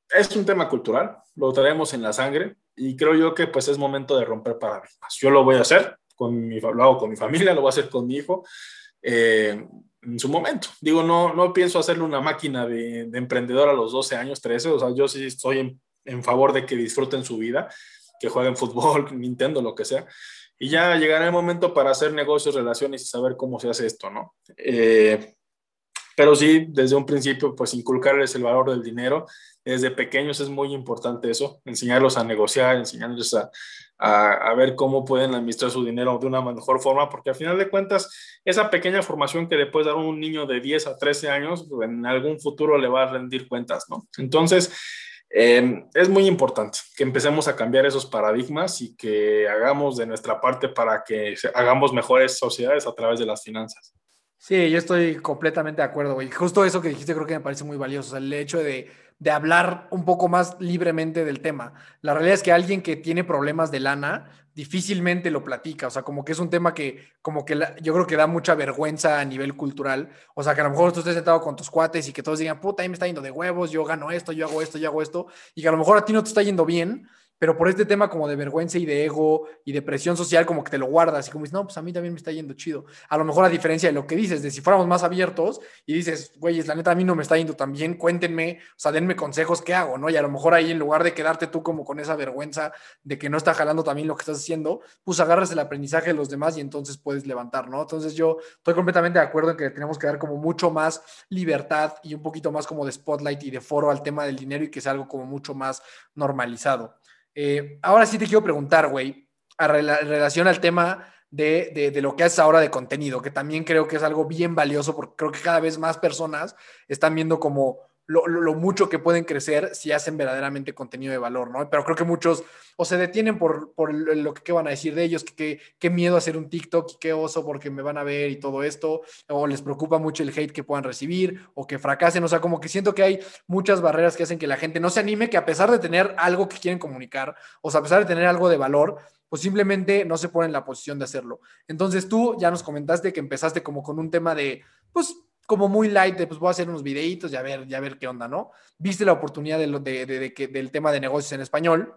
es un tema cultural, lo traemos en la sangre y creo yo que pues es momento de romper paradigmas. Yo lo voy a hacer, con mi, lo hago con mi familia, lo voy a hacer con mi hijo. Eh, en su momento. Digo, no, no pienso hacerle una máquina de, emprendedor a los 12 años, 13, o sea, yo sí estoy en, favor de que disfruten su vida, que jueguen fútbol, Nintendo, lo que sea, y ya llegará el momento para hacer negocios, relaciones y saber cómo se hace esto, ¿no? Eh, pero sí, desde un principio, pues inculcarles el valor del dinero. Desde pequeños es muy importante eso, enseñarlos a negociar, enseñarles a, a, ver cómo pueden administrar su dinero de una mejor forma, porque al final de cuentas, esa pequeña formación que después dar un niño de 10 a 13 años, pues, en algún futuro le va a rendir cuentas, ¿no? Entonces, eh, es muy importante que empecemos a cambiar esos paradigmas y que hagamos de nuestra parte para que hagamos mejores sociedades a través de las finanzas. Sí, yo estoy completamente de acuerdo, güey. Justo eso que dijiste creo que me parece muy valioso. O sea, el hecho de, de, hablar un poco más libremente del tema. La realidad es que alguien que tiene problemas de lana difícilmente lo platica. O sea, como que es un tema que, como que yo creo que da mucha vergüenza a nivel cultural. O sea, que a lo mejor tú estés sentado con tus cuates y que todos digan, puta, ahí me está yendo de huevos, yo gano esto, yo hago esto, yo hago esto. Y que a lo mejor a ti no te está yendo bien pero por este tema como de vergüenza y de ego y de presión social, como que te lo guardas y como dices, no, pues a mí también me está yendo chido. A lo mejor a diferencia de lo que dices, de si fuéramos más abiertos y dices, güey, la neta a mí no me está yendo tan bien, cuéntenme, o sea, denme consejos, ¿qué hago? ¿no? Y a lo mejor ahí en lugar de quedarte tú como con esa vergüenza de que no está jalando también lo que estás haciendo, pues agarras el aprendizaje de los demás y entonces puedes levantar, ¿no? Entonces yo estoy completamente de acuerdo en que tenemos que dar como mucho más libertad y un poquito más como de spotlight y de foro al tema del dinero y que sea algo como mucho más normalizado. Eh, ahora sí te quiero preguntar, güey, a relación al tema de, de, lo que haces ahora de contenido, que también creo que es algo bien valioso porque creo que cada vez más personas están viendo como lo, mucho que pueden crecer si hacen verdaderamente contenido de valor, ¿no? Pero creo que muchos o se detienen por, lo que van a decir de ellos, que qué miedo hacer un TikTok y qué oso porque me van a ver y todo esto, o les preocupa mucho el hate que puedan recibir o que fracasen, o sea, como que siento que hay muchas barreras que hacen que la gente no se anime, que a pesar de tener algo que quieren comunicar, o sea, a pesar de tener algo de valor, pues simplemente no se pone en la posición de hacerlo. Entonces tú ya nos comentaste que empezaste como con un tema de, pues como muy light de pues voy a hacer unos videitos y a ver, ya ver qué onda, ¿no? Viste la oportunidad de, de, de, del tema de negocios en español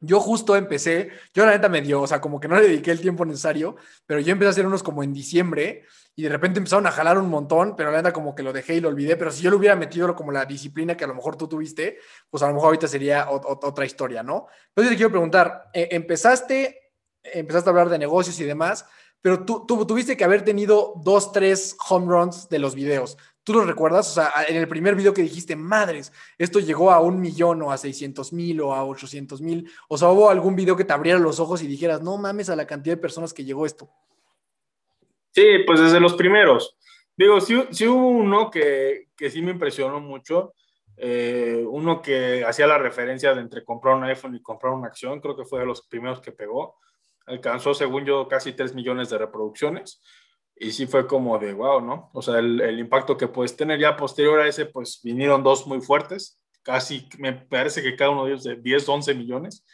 yo justo empecé, yo la neta me dio, o sea, como que no le dediqué el tiempo necesario, pero yo empecé a hacer unos como en diciembre y de repente empezaron a jalar un montón, pero la neta como que lo dejé y lo olvidé, pero si yo le hubiera metido como la disciplina que a lo mejor tú tuviste, pues a lo mejor ahorita sería otra historia, ¿no? Entonces te quiero preguntar, eh, empezaste, empezaste a hablar de negocios y demás, pero tú, tuviste que haber tenido dos, tres home runs de los videos. ¿Tú lo recuerdas? O sea, en el primer video que dijiste, madres, esto llegó a un millón o a 600 mil o a 800 mil. O sea, hubo algún video que te abriera los ojos y dijeras, no mames a la cantidad de personas que llegó esto. Sí, pues desde los primeros. Digo, sí hubo uno que, que, sí me impresionó mucho. Eh, uno que hacía la referencia de entre comprar un iPhone y comprar una acción, creo que fue de los primeros que pegó. Alcanzó, según yo, casi 3 millones de reproducciones y sí fue como de wow, ¿no? O sea, el, el, impacto que puedes tener ya posterior a ese, pues vinieron dos muy fuertes, casi me parece que cada uno de ellos de 10, 11 millones.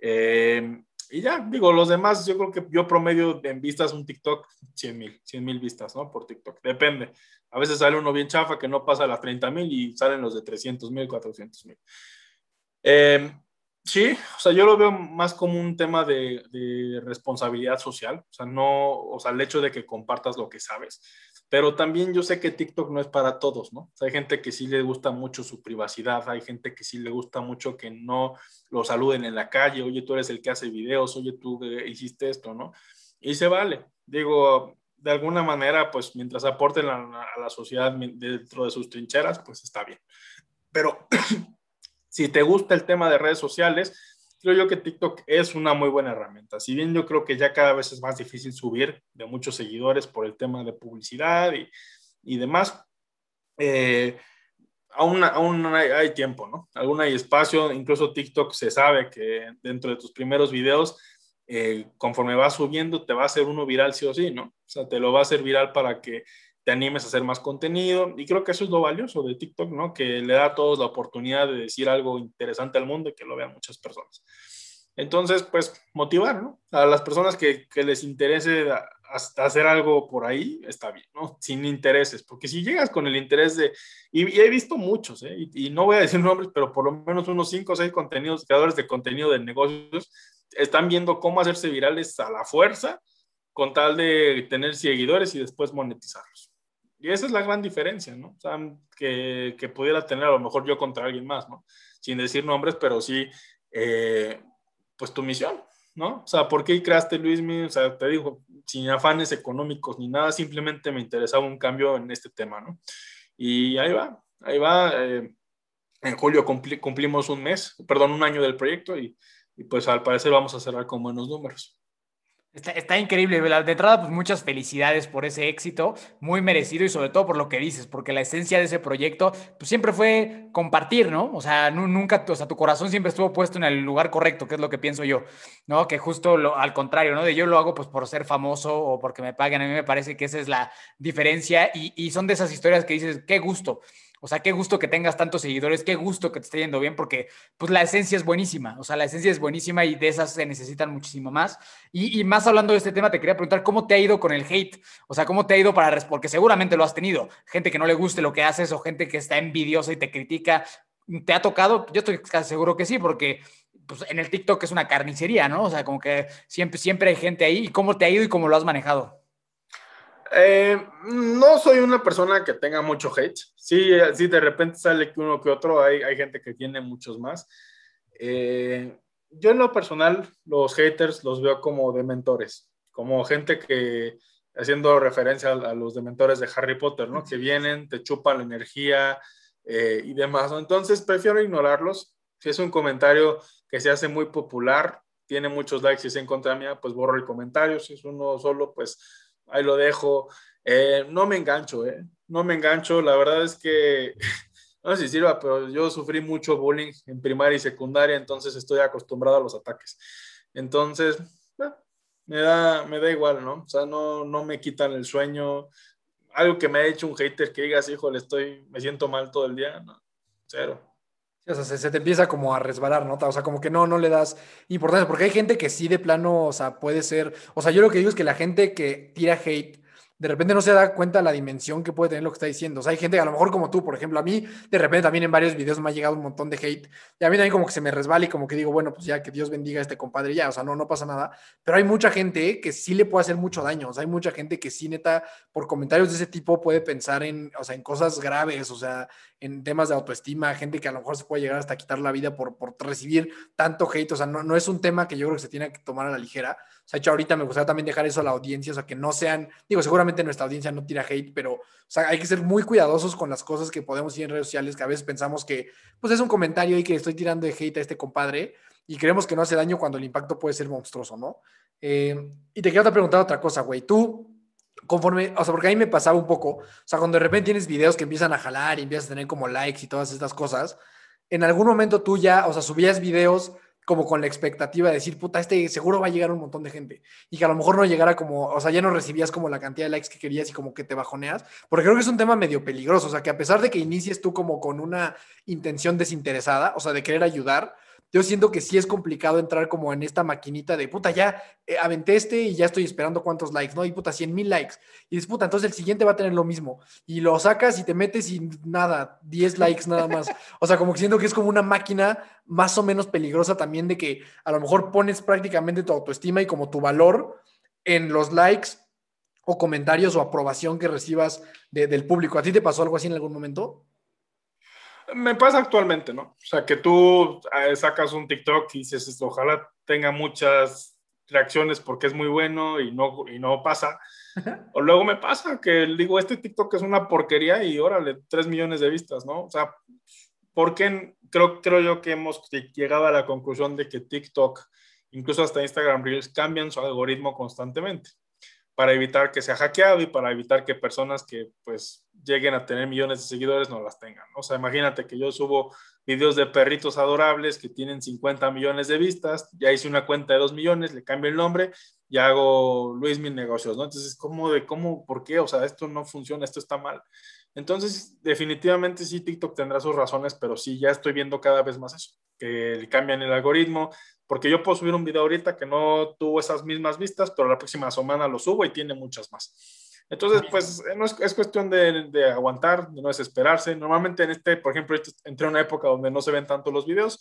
Eh, y ya, digo, los demás, yo creo que yo promedio en vistas un TikTok 100 mil, 100 mil vistas, ¿no? Por TikTok, depende. A veces sale uno bien chafa que no pasa las 30 mil y salen los de 300 mil, 400 mil. Eh, Sí, o sea, yo lo veo más como un tema de, responsabilidad social, o sea, no, o sea, el hecho de que compartas lo que sabes, pero también yo sé que TikTok no es para todos, ¿no? O sea, hay gente que sí le gusta mucho su privacidad, hay gente que sí le gusta mucho que no lo saluden en la calle, oye, tú eres el que hace videos, oye, tú eh, hiciste esto, ¿no? Y se vale, digo, de alguna manera, pues mientras aporten a, a la sociedad dentro de sus trincheras, pues está bien. Pero si te gusta el tema de redes sociales, creo yo que TikTok es una muy buena herramienta. Si bien yo creo que ya cada vez es más difícil subir de muchos seguidores por el tema de publicidad y, demás, eh, aún, aún hay, tiempo, ¿no? Aún hay espacio, incluso TikTok se sabe que dentro de tus primeros videos, eh, conforme vas subiendo, te va a hacer uno viral sí o sí, ¿no? O sea, te lo va a hacer viral para que te animes a hacer más contenido. Y creo que eso es lo valioso de TikTok, ¿no? Que le da a todos la oportunidad de decir algo interesante al mundo y que lo vean muchas personas. Entonces, pues motivar, ¿no? A las personas que, les interese hacer algo por ahí, está bien, ¿no? Sin intereses, porque si llegas con el interés de, y, he visto muchos, ¿eh? y, y, no voy a decir nombres, pero por lo menos unos 5 o 6 contenidos, creadores de contenido de negocios, están viendo cómo hacerse virales a la fuerza con tal de tener seguidores y después monetizarlos. Y esa es la gran diferencia, ¿no? O sea, que, que, pudiera tener a lo mejor yo contra alguien más, ¿no? Sin decir nombres, pero sí, eh, pues tu misión, ¿no? O sea, ¿por qué creaste Luismi? O sea, te digo, sin afanes económicos ni nada, simplemente me interesaba un cambio en este tema, ¿no? Y ahí va, ahí va. Eh, en julio cumplimos un mes, perdón, un año del proyecto y, y pues al parecer vamos a cerrar con buenos números. Está, increíble, de entrada, pues muchas felicidades por ese éxito, muy merecido y sobre todo por lo que dices, porque la esencia de ese proyecto, pues siempre fue compartir, ¿no? O sea, nunca, o sea, tu corazón siempre estuvo puesto en el lugar correcto, que es lo que pienso yo, ¿no? Que justo al contrario, ¿no? De yo lo hago pues por ser famoso o porque me paguen, a mí me parece que esa es la diferencia y, y son de esas historias que dices, qué gusto. O sea, qué gusto que tengas tantos seguidores, qué gusto que te esté yendo bien, porque pues la esencia es buenísima. O sea, la esencia es buenísima y de esas se necesitan muchísimo más. Y, más hablando de este tema, te quería preguntar cómo te ha ido con el hate. O sea, cómo te ha ido para, porque seguramente lo has tenido. Gente que no le guste lo que haces o gente que está envidiosa y te critica. ¿Te ha tocado? Yo estoy casi seguro que sí, porque pues, en el TikTok es una carnicería, ¿no? O sea, como que siempre, siempre hay gente ahí. ¿Y cómo te ha ido y cómo lo has manejado? Eh, no soy una persona que tenga mucho hate. Sí, sí de repente sale uno que otro, hay, hay gente que tiene muchos más. Eh, yo en lo personal, los haters los veo como dementores, como gente que, haciendo referencia a, los dementores de Harry Potter, ¿no? Que vienen, te chupan la energía eh, y demás. Entonces, prefiero ignorarlos. Si es un comentario que se hace muy popular, tiene muchos likes y es en contra mía, pues borro el comentario. Si es uno solo, pues ahí lo dejo. Eh, no me engancho, ¿eh? No me engancho. La verdad es que, no sé si sirva, pero yo sufrí mucho bullying en primaria y secundaria, entonces estoy acostumbrado a los ataques. Entonces, me, da, me da igual, ¿no? O sea, no, no me quitan el sueño. Algo que me ha hecho un hater que digas, híjole, estoy, me siento mal todo el día, no, cero. O sea, se, te empieza como a resbalar, ¿no? O sea, como que no, no le das importancia, porque hay gente que sí de plano, o sea, puede ser, o sea, yo lo que digo es que la gente que tira hate de repente no se da cuenta la dimensión que puede tener lo que está diciendo. O sea, hay gente, a lo mejor como tú, por ejemplo, a mí de repente también en varios videos me ha llegado un montón de hate y a mí también como que se me resbala y como que digo, bueno, pues ya que Dios bendiga a este compadre, ya, o sea, no, no pasa nada. Pero hay mucha gente que sí le puede hacer mucho daño. O sea, hay mucha gente que sí, neta, por comentarios de ese tipo puede pensar en, o sea, en cosas graves, o sea, en temas de autoestima, gente que a lo mejor se puede llegar hasta quitar la vida por, por recibir tanto hate. O sea, no, no es un tema que yo creo que se tiene que tomar a la ligera. O sea, hecho, ahorita me gustaría también dejar eso a la audiencia, o sea, que no sean, digo, seguramente nuestra audiencia no tira hate, pero, o sea, hay que ser muy cuidadosos con las cosas que podemos decir en redes sociales, que a veces pensamos que, pues es un comentario y que estoy tirando de hate a este compadre y creemos que no hace daño cuando el impacto puede ser monstruoso, ¿no? Eh, y te quiero preguntar otra cosa, güey. Tú, conforme, o sea, porque a mí me pasaba un poco, o sea, cuando de repente tienes videos que empiezan a jalar y empiezas a tener como likes y todas estas cosas, en algún momento tú ya, o sea, subías videos como con la expectativa de decir, puta, este seguro va a llegar un montón de gente. Y que a lo mejor no llegara como, o sea, ya no recibías como la cantidad de likes que querías y como que te bajoneas. Porque creo que es un tema medio peligroso. O sea, que a pesar de que inicies tú como con una intención desinteresada, o sea, de querer ayudar, yo siento que sí es complicado entrar como en esta maquinita de puta, ya eh, aventé este y ya estoy esperando cuántos likes, ¿no? Y puta, 100 mil likes. Y dices, puta, entonces el siguiente va a tener lo mismo. Y lo sacas y te metes y nada, 10 likes nada más. O sea, como que siento que es como una máquina más o menos peligrosa también de que a lo mejor pones prácticamente tu autoestima y como tu valor en los likes o comentarios o aprobación que recibas del público. ¿A ti te pasó algo así en algún momento? Me pasa actualmente, ¿no? O sea, que tú eh, sacas un TikTok y dices, ojalá tenga muchas reacciones porque es muy bueno y no, y no pasa. O luego me pasa que digo, este TikTok es una porquería y órale, 3 millones de vistas, ¿no? O sea, porque creo, creo yo que hemos llegado a la conclusión de que TikTok, incluso hasta Instagram Reels, cambian su algoritmo constantemente para evitar que sea hackeado y para evitar que personas que pues lleguen a tener millones de seguidores no las tengan. O sea, imagínate que yo subo videos de perritos adorables que tienen 50 millones de vistas, ya hice una cuenta de 2 millones, le cambio el nombre y hago Luis Mil Negocios, ¿no? Entonces, ¿cómo de cómo, por qué? O sea, esto no funciona, esto está mal. Entonces, definitivamente sí, TikTok tendrá sus razones, pero sí, ya estoy viendo cada vez más eso, que le cambian el algoritmo, porque yo puedo subir un video ahorita que no tuvo esas mismas vistas, pero la próxima semana lo subo y tiene muchas más. Entonces, pues no es, es cuestión de, de, aguantar, de no desesperarse. Normalmente en este, por ejemplo, entré en una época donde no se ven tanto los videos,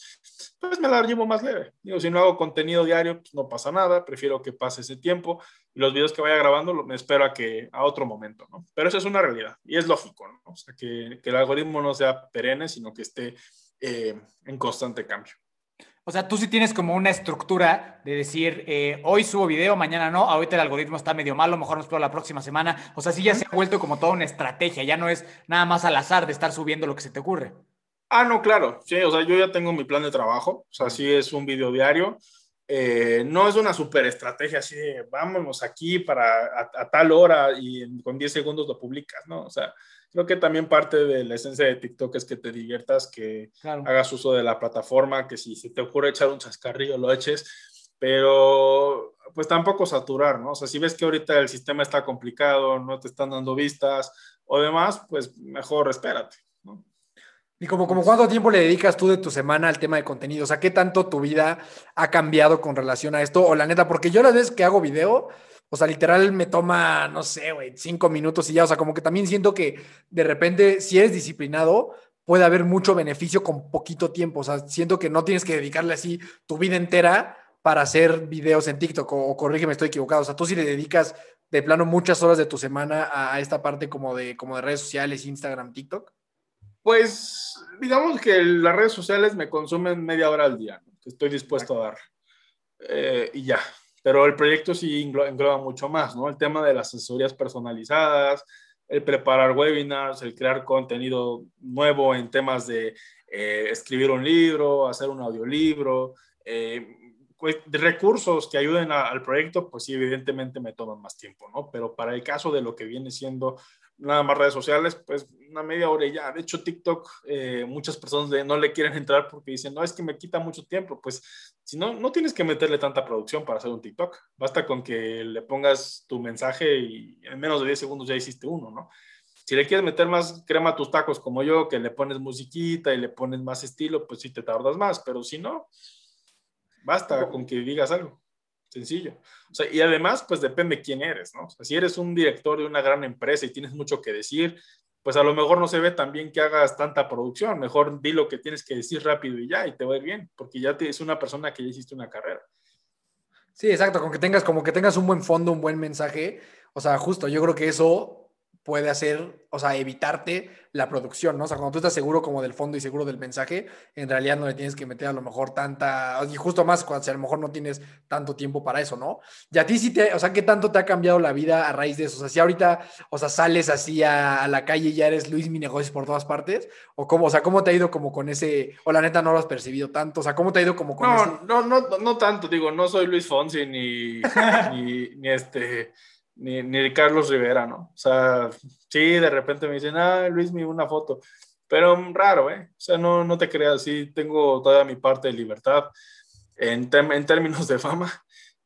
pues me la llevo más leve. Digo, si no hago contenido diario, pues no pasa nada, prefiero que pase ese tiempo y los videos que vaya grabando me espero a que a otro momento, ¿no? Pero eso es una realidad y es lógico, ¿no? O sea, que, que el algoritmo no sea perenne, sino que esté eh, en constante cambio. O sea, tú sí tienes como una estructura de decir, eh, hoy subo video, mañana no, ahorita el algoritmo está medio malo, mejor nos espero la próxima semana. O sea, sí ya se ha vuelto como toda una estrategia, ya no es nada más al azar de estar subiendo lo que se te ocurre. Ah, no, claro, sí, o sea, yo ya tengo mi plan de trabajo, o sea, sí es un video diario, eh, no es una super estrategia así de vámonos aquí para a, a tal hora y con 10 segundos lo publicas, ¿no? O sea, creo que también parte de la esencia de TikTok es que te diviertas, que claro. hagas uso de la plataforma, que si se te ocurre echar un chascarrillo, lo eches, pero pues tampoco saturar, ¿no? O sea, si ves que ahorita el sistema está complicado, no te están dando vistas o demás, pues mejor espérate, ¿no? Y como, como cuánto tiempo le dedicas tú de tu semana al tema de contenido, o sea, ¿qué tanto tu vida ha cambiado con relación a esto? O la neta, porque yo las veces que hago video, o sea, literal me toma, no sé, güey, cinco minutos y ya. O sea, como que también siento que de repente, si eres disciplinado, puede haber mucho beneficio con poquito tiempo. O sea, siento que no tienes que dedicarle así tu vida entera para hacer videos en TikTok. O, corrígeme, estoy equivocado. O sea, tú sí le dedicas de plano muchas horas de tu semana a, esta parte como de, como de redes sociales, Instagram, TikTok. Pues digamos que las redes sociales me consumen media hora al día, ¿no? estoy dispuesto a dar. Eh, y ya, pero el proyecto sí engloba mucho más, ¿no? El tema de las asesorías personalizadas, el preparar webinars, el crear contenido nuevo en temas de eh, escribir un libro, hacer un audiolibro, eh, de recursos que ayuden al proyecto, pues sí, evidentemente me toman más tiempo, ¿no? Pero para el caso de lo que viene siendo nada más redes sociales, pues una media hora y ya. De hecho, TikTok, eh, muchas personas no le quieren entrar porque dicen, no, es que me quita mucho tiempo. Pues si no, no tienes que meterle tanta producción para hacer un TikTok. Basta con que le pongas tu mensaje y en menos de 10 segundos ya hiciste uno, ¿no? Si le quieres meter más crema a tus tacos como yo, que le pones musiquita y le pones más estilo, pues sí te tardas más, pero si no, basta con que digas algo. Sencillo. Y además, pues depende quién eres, ¿no? O sea, si eres un director de una gran empresa y tienes mucho que decir, pues a lo mejor no se ve tan bien que hagas tanta producción, mejor di lo que tienes que decir rápido y ya, y te va a ir bien, porque ya es una persona que ya hiciste una carrera. Sí, exacto, con que tengas como que tengas un buen fondo, un buen mensaje, o sea, justo, yo creo que eso puede hacer, o sea, evitarte la producción, ¿no? O sea, cuando tú estás seguro como del fondo y seguro del mensaje, en realidad no le tienes que meter a lo mejor tanta, y justo más cuando a lo mejor no tienes tanto tiempo para eso, ¿no? Y a ti sí te, o sea, ¿qué tanto te ha cambiado la vida a raíz de eso? O sea, si ahorita, o sea, sales así a, la calle y ya eres Luis Mi Negocios por todas partes, o cómo, o sea, ¿cómo te ha ido como con ese, o la neta no lo has percibido tanto? O sea, ¿cómo te ha ido como con no, ese? No, no, no tanto, digo, no soy Luis Fonsi ni, ni, ni este ni, ni Carlos Rivera, ¿no? O sea, sí, de repente me dicen, ah, Luis, me una foto, pero raro, ¿eh? O sea, no, no te creas, sí, tengo toda mi parte de libertad en, términos de fama.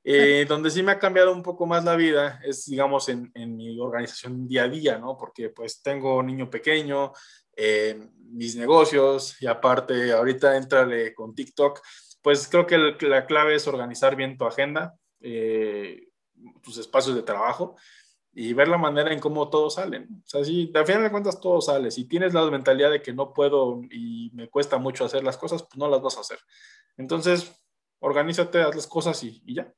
Eh, donde sí me ha cambiado un poco más la vida es, digamos, en, mi organización día a día, ¿no? Porque pues tengo un niño pequeño, eh, mis negocios y aparte ahorita entrale con TikTok, pues creo que la clave es organizar bien tu agenda. Eh, tus espacios de trabajo y ver la manera en cómo todos salen. O sea, si al final de cuentas todo sale, si tienes la mentalidad de que no puedo y me cuesta mucho hacer las cosas, pues no las vas a hacer. Entonces, organízate, haz las cosas y, y ya.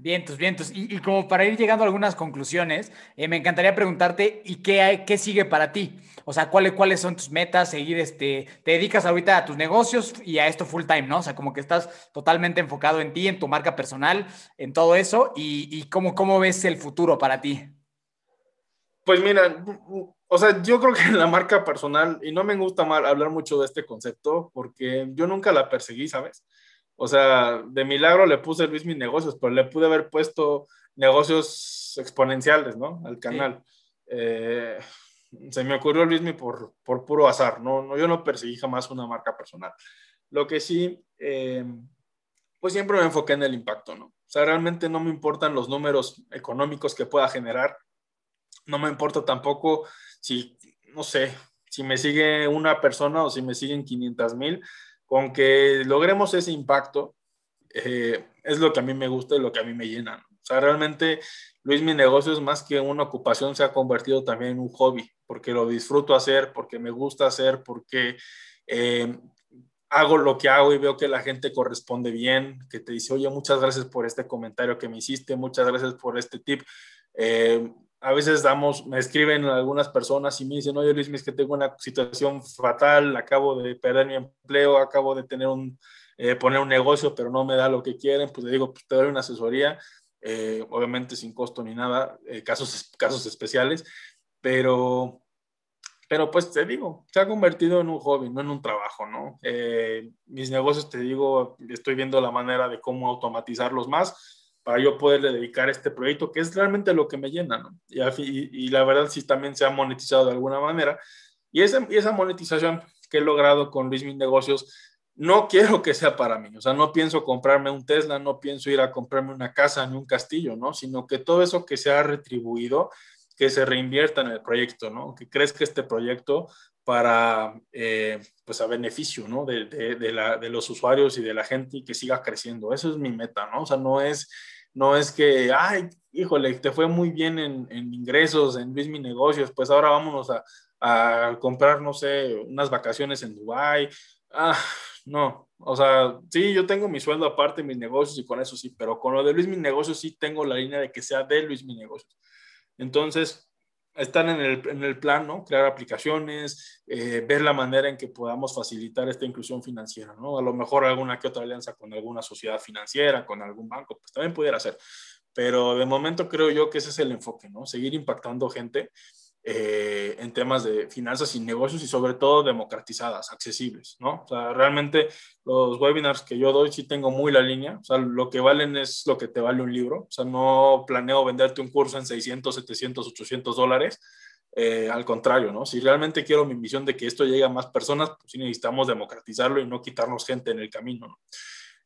Vientos, vientos. Y, y, como para ir llegando a algunas conclusiones, eh, me encantaría preguntarte, ¿y qué, hay, qué sigue para ti? O sea, ¿cuáles, ¿cuáles son tus metas? Seguir, este, te dedicas ahorita a tus negocios y a esto full time, ¿no? O sea, como que estás totalmente enfocado en ti, en tu marca personal, en todo eso. ¿Y, cómo, cómo ves el futuro para ti? Pues mira, o sea, yo creo que la marca personal, y no me gusta mal hablar mucho de este concepto, porque yo nunca la perseguí, ¿sabes? O sea, de milagro le puse Luis mis negocios, pero le pude haber puesto negocios exponenciales, ¿no? Al canal. Sí. Eh, se me ocurrió Luis por, por puro azar, ¿no? no yo no perseguí jamás una marca personal. Lo que sí, eh, pues siempre me enfoqué en el impacto, ¿no? O sea, realmente no me importan los números económicos que pueda generar. No me importa tampoco si, no sé, si me sigue una persona o si me siguen 500 mil con que logremos ese impacto, eh, es lo que a mí me gusta y lo que a mí me llena. O sea, realmente, Luis, mi negocio es más que una ocupación, se ha convertido también en un hobby, porque lo disfruto hacer, porque me gusta hacer, porque eh, hago lo que hago y veo que la gente corresponde bien, que te dice, oye, muchas gracias por este comentario que me hiciste, muchas gracias por este tip. Eh, a veces damos, me escriben algunas personas y me dicen, oye Luis, es que tengo una situación fatal, acabo de perder mi empleo, acabo de tener un, eh, poner un negocio, pero no me da lo que quieren, pues le digo, pues te doy una asesoría, eh, obviamente sin costo ni nada, eh, casos, casos especiales, pero, pero pues te digo, se ha convertido en un hobby, no en un trabajo, ¿no? Eh, mis negocios, te digo, estoy viendo la manera de cómo automatizarlos más, para yo poderle dedicar este proyecto, que es realmente lo que me llena, ¿no? Y, y, y la verdad sí también se ha monetizado de alguna manera. Y esa, y esa monetización que he logrado con Luis Mis Negocios, no quiero que sea para mí, o sea, no pienso comprarme un Tesla, no pienso ir a comprarme una casa ni un castillo, ¿no? Sino que todo eso que se ha retribuido, que se reinvierta en el proyecto, ¿no? Que crezca este proyecto para, eh, pues, a beneficio, ¿no? De, de, de, la, de los usuarios y de la gente y que siga creciendo. Eso es mi meta, ¿no? O sea, no es no es que, ay, híjole, te fue muy bien en, en ingresos, en Luis Mi Negocios, pues ahora vámonos a, a, comprar, no sé, unas vacaciones en Dubái. Ah, no, o sea, sí, yo tengo mi sueldo aparte, mis negocios y con eso sí, pero con lo de Luis Mi Negocios sí tengo la línea de que sea de Luis Mi Negocios. Entonces, estar en el, en el plan, ¿no? Crear aplicaciones, eh, ver la manera en que podamos facilitar esta inclusión financiera, ¿no? A lo mejor alguna que otra alianza con alguna sociedad financiera, con algún banco, pues también pudiera ser. Pero de momento creo yo que ese es el enfoque, ¿no? Seguir impactando gente eh, en temas de finanzas y negocios y sobre todo democratizadas, accesibles, ¿no? O sea, realmente los webinars que yo doy sí tengo muy la línea, o sea, lo que valen es lo que te vale un libro, o sea, no planeo venderte un curso en 600, 700, 800 dólares, eh, al contrario, ¿no? Si realmente quiero mi misión de que esto llegue a más personas, pues sí necesitamos democratizarlo y no quitarnos gente en el camino, ¿no?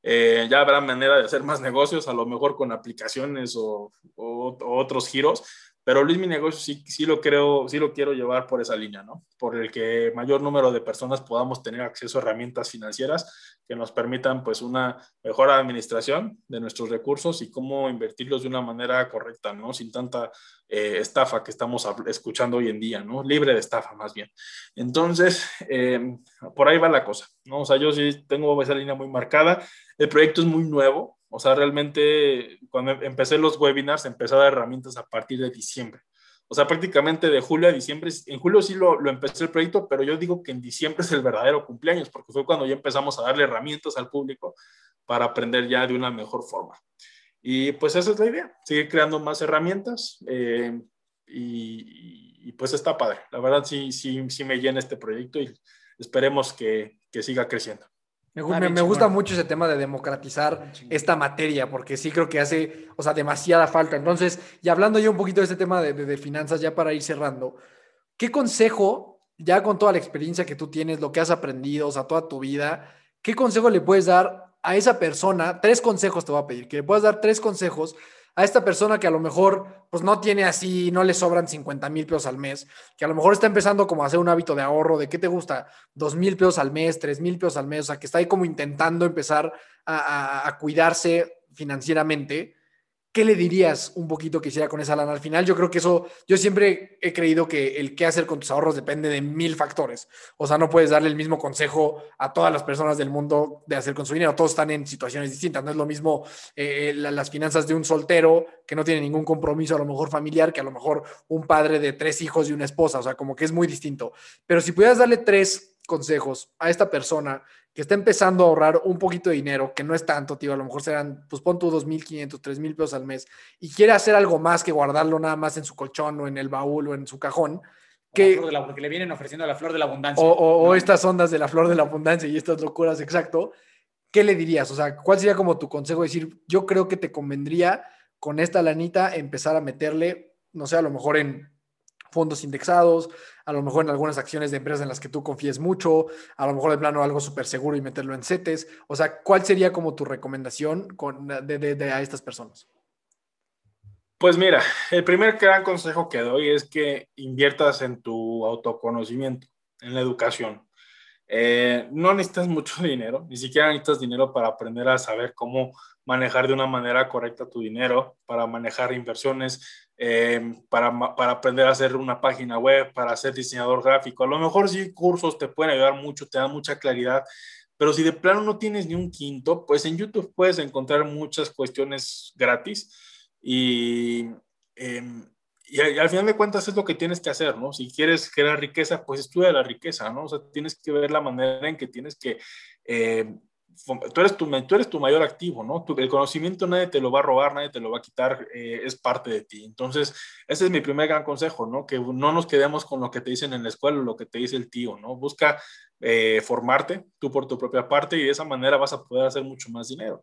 Eh, ya habrá manera de hacer más negocios, a lo mejor con aplicaciones o, o, o otros giros, pero Luis Mi Negocio sí, sí lo creo, sí lo quiero llevar por esa línea, ¿no? Por el que mayor número de personas podamos tener acceso a herramientas financieras que nos permitan pues una mejor administración de nuestros recursos y cómo invertirlos de una manera correcta, ¿no? Sin tanta eh, estafa que estamos escuchando hoy en día, ¿no? Libre de estafa más bien. Entonces, eh, por ahí va la cosa, ¿no? O sea, yo sí tengo esa línea muy marcada. El proyecto es muy nuevo, o sea, realmente cuando empecé los webinars, empecé a dar herramientas a partir de diciembre. O sea, prácticamente de julio a diciembre, en julio sí lo, lo, empecé el proyecto, pero yo digo que en diciembre es el verdadero cumpleaños, porque fue cuando ya empezamos a darle herramientas al público para aprender ya de una mejor forma. Y pues esa es la idea, seguir creando más herramientas eh, y, y, pues está padre. La verdad sí, sí, sí me llena este proyecto y esperemos que, que siga creciendo. Me, gusta mucho ese tema de democratizar esta materia, porque sí creo que hace, o sea, demasiada falta. Entonces, y hablando yo un poquito de este tema de, de, finanzas, ya para ir cerrando, ¿qué consejo, ya con toda la experiencia que tú tienes, lo que has aprendido, o sea, toda tu vida, qué consejo le puedes dar a esa persona? Tres consejos te voy a pedir, que le puedas dar tres consejos a esta persona que a lo mejor pues no tiene así, no le sobran 50 mil pesos al mes, que a lo mejor está empezando como a hacer un hábito de ahorro, de qué te gusta, 2 mil pesos al mes, 3 mil pesos al mes, o sea, que está ahí como intentando empezar a, a cuidarse financieramente ¿qué le dirías un poquito que hiciera con esa lana al final? Yo creo que eso, yo siempre he creído que el qué hacer con tus ahorros depende de mil factores. O sea, no puedes darle el mismo consejo a todas las personas del mundo de hacer con su dinero. Todos están en situaciones distintas. No es lo mismo eh, las finanzas de un soltero que no tiene ningún compromiso, a lo mejor familiar, que a lo mejor un padre de tres hijos y una esposa. O sea, como que es muy distinto. Pero si pudieras darle tres consejos a esta persona que está empezando a ahorrar un poquito de dinero, que no es tanto, tío, a lo mejor serán, pues pon tú 2.500, 3.000 pesos al mes, y quiere hacer algo más que guardarlo nada más en su colchón o en el baúl o en su cajón. Que, porque le vienen ofreciendo la flor de la abundancia. O, estas ondas de la flor de la abundancia y estas locuras, exacto. ¿Qué le dirías? O sea, ¿cuál sería como tu consejo? Decir, yo creo que te convendría con esta lanita empezar a meterle, no sé, a lo mejor en fondos indexados, a lo mejor en algunas acciones de empresas en las que tú confíes mucho, a lo mejor de plano algo súper seguro y meterlo en CETES. O sea, ¿cuál sería como tu recomendación con, de, a estas personas? Pues mira, el primer gran consejo que doy es que inviertas en tu autoconocimiento, en la educación. Eh, no necesitas mucho dinero, ni siquiera necesitas dinero para aprender a saber cómo manejar de una manera correcta tu dinero, para manejar inversiones, eh, para, para, aprender a hacer una página web, para ser diseñador gráfico. A lo mejor sí cursos te pueden ayudar mucho, te dan mucha claridad, pero si de plano no tienes ni un quinto, pues en YouTube puedes encontrar muchas cuestiones gratis y, em, y, al final de cuentas es lo que tienes que hacer, ¿no? Si quieres crear riqueza, pues estudia la riqueza, ¿no? O sea, tienes que ver la manera en que tienes que... Eh, tú eres tu, tú eres tu mayor activo, ¿no? el conocimiento nadie te lo va a robar, nadie te lo va a quitar, eh, es parte de ti. Entonces, ese es mi primer gran consejo, ¿no? Que no nos quedemos con lo que te dicen en la escuela o lo que te dice el tío, ¿no? Busca eh, formarte tú por tu propia parte y de esa manera vas a poder hacer mucho más dinero.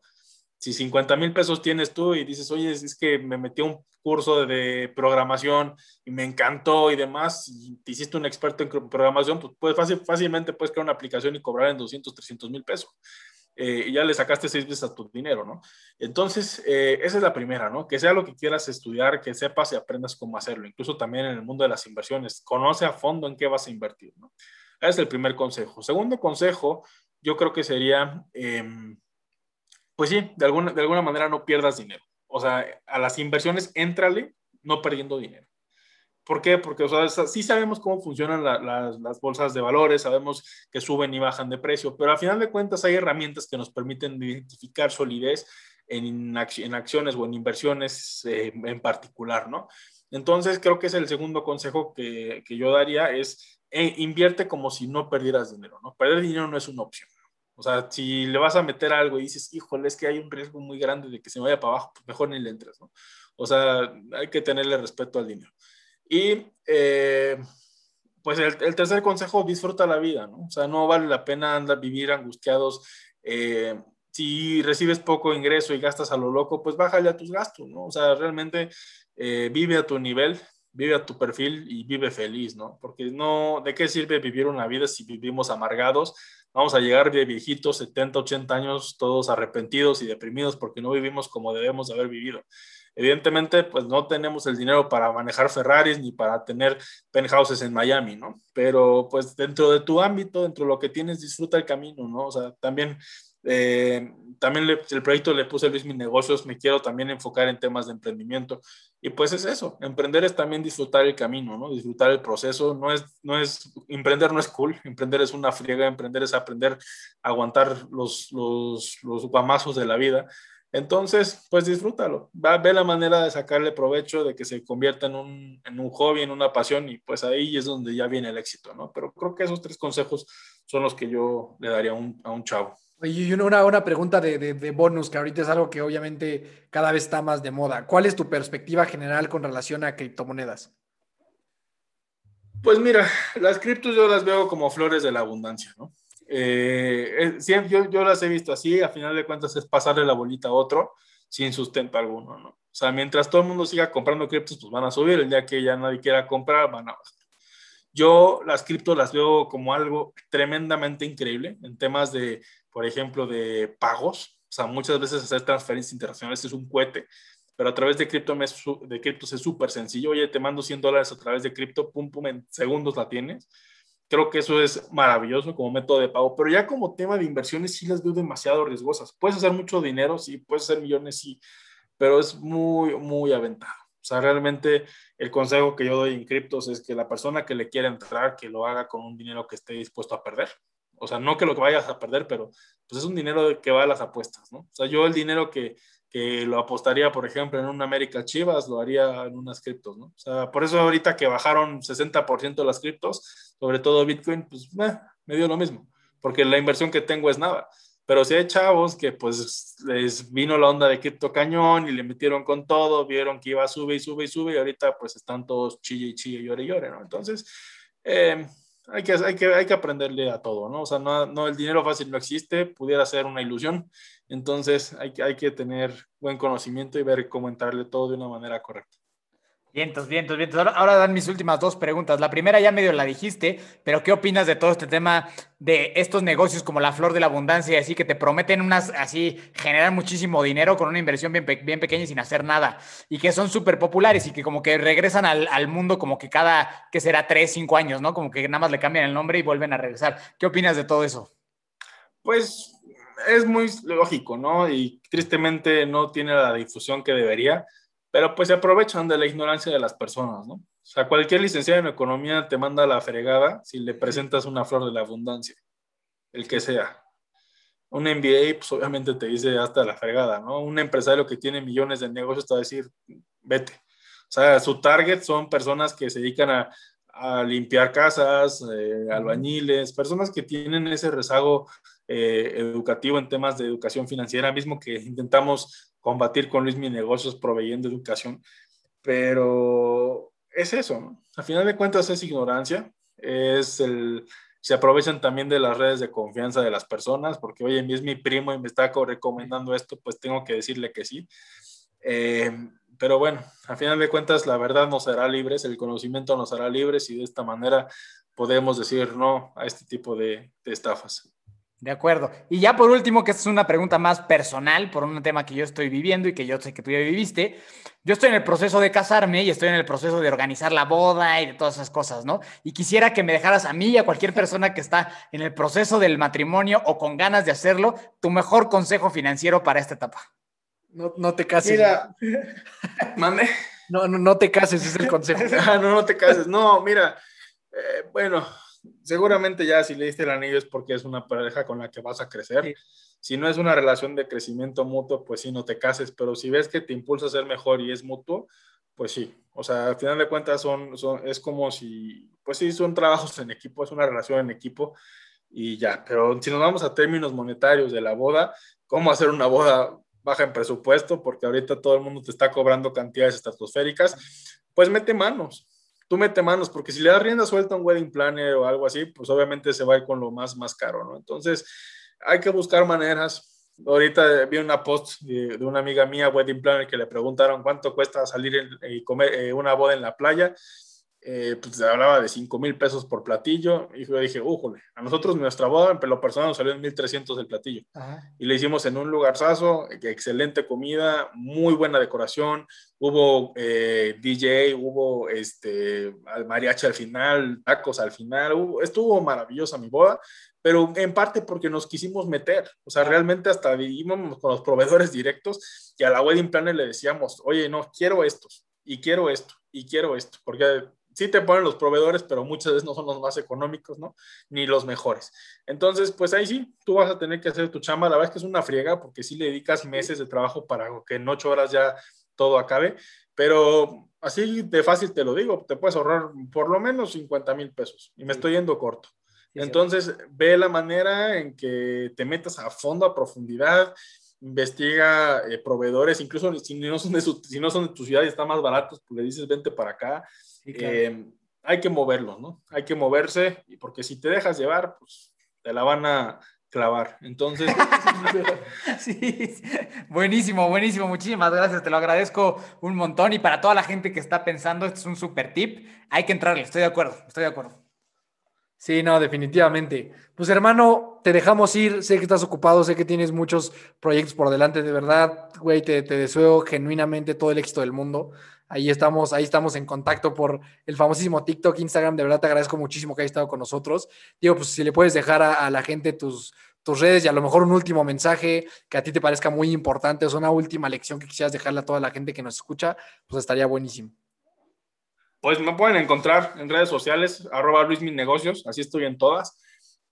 Si 50 mil pesos tienes tú y dices, oye, es que me metí a un curso de programación y me encantó y demás, y te hiciste un experto en programación, pues puedes, fácil, fácilmente puedes crear una aplicación y cobrar en 200, 300 mil pesos. Eh, y ya le sacaste seis veces a tu dinero, ¿no? Entonces, eh, esa es la primera, ¿no? Que sea lo que quieras estudiar, que sepas y aprendas cómo hacerlo. Incluso también en el mundo de las inversiones, conoce a fondo en qué vas a invertir, ¿no? Ese es el primer consejo. Segundo consejo, yo creo que sería, em, pues sí, de alguna, de alguna manera no pierdas dinero. O sea, a las inversiones, éntrale no perdiendo dinero. ¿Por qué? Porque o sea, sí sabemos cómo funcionan las bolsas de valores, sabemos que suben y bajan de precio, pero al final de cuentas hay herramientas que nos permiten identificar solidez en, acciones o en inversiones eh, en particular, ¿no? Entonces, creo que es el segundo consejo que, que yo daría, es eh, invierte como si no perdieras dinero, ¿no? Perder dinero no es una opción. O sea, si le vas a meter algo y dices, híjole, es que hay un riesgo muy grande de que se vaya para abajo, pues mejor ni le entres, ¿no? O sea, hay que tenerle respeto al dinero. Y eh, pues el, tercer consejo, disfruta la vida, ¿no? O sea, no vale la pena andar vivir angustiados. Eh, si recibes poco ingreso y gastas a lo loco, pues bájale a tus gastos, ¿no? O sea, realmente eh, vive a tu nivel, vive a tu perfil y vive feliz, ¿no? Porque no, ¿de qué sirve vivir una vida si vivimos amargados? Vamos a llegar de viejitos, 70, 80 años, todos arrepentidos y deprimidos porque no vivimos como debemos haber vivido. Evidentemente, pues no tenemos el dinero para manejar Ferraris ni para tener penthouses en Miami, ¿no? Pero pues dentro de tu ámbito, dentro de lo que tienes, disfruta el camino, ¿no? O sea, también eh, también el proyecto le puse Luis mis negocios, me quiero también enfocar en temas de emprendimiento. Y pues es eso, emprender es también disfrutar el camino, ¿no? Disfrutar el proceso, no es, no es, emprender no es cool, emprender es una friega, emprender es aprender aguantar los, los, los guamazos de la vida. Entonces, pues disfrútalo, va, ve la manera de sacarle provecho, de que se convierta en un, en un hobby, en una pasión, y pues ahí es donde ya viene el éxito, ¿no? Pero creo que esos tres consejos son los que yo le daría un, a un chavo. Y una, una pregunta de, de, bonus, que ahorita es algo que obviamente cada vez está más de moda. ¿Cuál es tu perspectiva general con relación a criptomonedas? Pues mira, las criptos yo las veo como flores de la abundancia, ¿no? Eh, yo, yo, las he visto así, a final de cuentas es pasarle la bolita a otro sin sustento alguno, ¿no? O sea, mientras todo el mundo siga comprando criptos, pues van a subir, el día que ya nadie quiera comprar, van a bajar. Yo las criptos las veo como algo tremendamente increíble en temas de por ejemplo, de pagos. O sea, muchas veces hacer transferencias internacionales es un cohete, pero a través de cripto de criptos es súper sencillo. Oye, te mando 100 dólares a través de cripto, pum, pum, en segundos la tienes. Creo que eso es maravilloso como método de pago, pero ya como tema de inversiones sí las veo demasiado riesgosas. Puedes hacer mucho dinero, sí, puedes hacer millones, sí, pero es muy, muy aventado. O sea, realmente el consejo que yo doy en criptos es que la persona que le quiera entrar, que lo haga con un dinero que esté dispuesto a perder. O sea, no que lo vayas a perder, pero pues es un dinero que va a las apuestas, ¿no? O sea, yo el dinero que, que lo apostaría, por ejemplo, en un América Chivas, lo haría en unas criptos, ¿no? O sea, por eso ahorita que bajaron 60% de las criptos, sobre todo Bitcoin, pues me dio lo mismo, porque la inversión que tengo es nada. Pero si hay chavos que pues les vino la onda de cripto cañón y le metieron con todo, vieron que iba a subir y sube y sube y ahorita pues están todos chille y chille, llore y llore, ¿no? Entonces, eh, hay que, hay, que, hay que aprenderle a todo, ¿no? O sea, no, no, el dinero fácil no existe, pudiera ser una ilusión, entonces hay, hay que tener buen conocimiento y ver cómo entrarle todo de una manera correcta. Vientos, vientos, vientos. Ahora, dan mis últimas dos preguntas. La primera ya medio la dijiste, pero ¿qué opinas de todo este tema de estos negocios como la flor de la abundancia y así que te prometen unas, así, generar muchísimo dinero con una inversión bien, bien pequeña y sin hacer nada? Y que son súper populares y que como que regresan al, al, mundo como que cada, que será tres, cinco años, ¿no? Como que nada más le cambian el nombre y vuelven a regresar. ¿Qué opinas de todo eso? Pues es muy lógico, ¿no? Y tristemente no tiene la difusión que debería pero pues se aprovechan de la ignorancia de las personas, ¿no? O sea, cualquier licenciado en economía te manda a la fregada si le presentas una flor de la abundancia, el que sea. Un MBA, pues obviamente te dice hasta la fregada, ¿no? Un empresario que tiene millones de negocios te va a decir, vete. O sea, su target son personas que se dedican a, a limpiar casas, eh, albañiles, personas que tienen ese rezago eh, educativo en temas de educación financiera, mismo que intentamos combatir con Luis Mi Negocios proveyendo educación, pero es eso, ¿no? A final de cuentas es ignorancia, es el, se aprovechan también de las redes de confianza de las personas, porque oye, es mi primo y me está recomendando esto, pues tengo que decirle que sí. Eh, pero bueno, a final de cuentas la verdad nos hará libres, el conocimiento nos hará libres y de esta manera podemos decir no a este tipo de, de estafas. De acuerdo. Y ya por último, que esta es una pregunta más personal por un tema que yo estoy viviendo y que yo sé que tú ya viviste. Yo estoy en el proceso de casarme y estoy en el proceso de organizar la boda y de todas esas cosas, ¿no? Y quisiera que me dejaras a mí y a cualquier persona que está en el proceso del matrimonio o con ganas de hacerlo, tu mejor consejo financiero para esta etapa. No, no te cases. Mira, mande. No, no, no te cases, es el consejo. Ah, no, no te cases. No, mira, eh, bueno, seguramente ya si le diste el anillo es porque es una pareja con la que vas a crecer. Si no es una relación de crecimiento mutuo, pues sí, no te cases, pero si ves que te impulsa a ser mejor y es mutuo, pues sí. O sea, al final de cuentas son, son, es como si, pues sí, son trabajos en equipo, es una relación en equipo y ya. Pero si nos vamos a términos monetarios de la boda, ¿cómo hacer una boda baja en presupuesto? Porque ahorita todo el mundo te está cobrando cantidades estratosféricas, pues mete manos tú mete manos, porque si le das rienda suelta a un wedding planner o algo así, pues obviamente se va con lo más, más caro, ¿no? Entonces, hay que buscar maneras. Ahorita vi una post de, una amiga mía, wedding planner, que le preguntaron cuánto cuesta salir y comer eh, una boda en la playa. Eh, pues se hablaba de 5 mil pesos por platillo. Y yo dije, újole, a nosotros nuestra boda en pelo personal nos salió en 1300 el platillo. Y le hicimos en un lugar sazo, excelente comida, muy buena decoración. Hubo eh, DJ, hubo este, mariachi al final, tacos al final. estuvo maravillosa mi boda pero en parte porque nos quisimos meter, o sea, realmente hasta íbamos con los proveedores directos y a la wedding planner le decíamos, oye, no, quiero estos, y quiero esto, y quiero esto, porque sí te ponen los proveedores, pero muchas veces no son los más económicos, ¿no? Ni los mejores. Entonces, pues ahí sí, tú vas a tener que hacer tu chamba. La verdad es que es una friega porque sí le dedicas meses de trabajo para que en ocho horas ya todo acabe, pero así de fácil te lo digo, te puedes ahorrar por lo menos 50 mil pesos y me estoy yendo corto. Entonces, ve la manera en que te metas a fondo, a profundidad, investiga eh, proveedores, incluso si no, son de si no son de tu ciudad y están más baratos, pues le dices vente para acá. Eh, hay que moverlo, ¿no? Hay que moverse, porque si te dejas llevar, pues te la van a clavar. Entonces. sí, buenísimo, buenísimo. Muchísimas gracias. Te lo agradezco un montón. Y para toda la gente que está pensando, este es un super tip. Hay que entrarle. Estoy de acuerdo, estoy de acuerdo. Sí, no, definitivamente. Pues hermano, te dejamos ir. Sé que estás ocupado, sé que tienes muchos proyectos por delante. De verdad, güey, te, deseo genuinamente todo el éxito del mundo. Ahí estamos, ahí estamos en contacto por el famosísimo TikTok, Instagram. De verdad te agradezco muchísimo que hayas estado con nosotros. Digo, pues si le puedes dejar a, la gente tus, tus redes y a lo mejor un último mensaje que a ti te parezca muy importante, o una última lección que quisieras dejarle a toda la gente que nos escucha, pues estaría buenísimo. Pues me pueden encontrar en redes sociales, arroba Luis Negocios, así estoy en todas.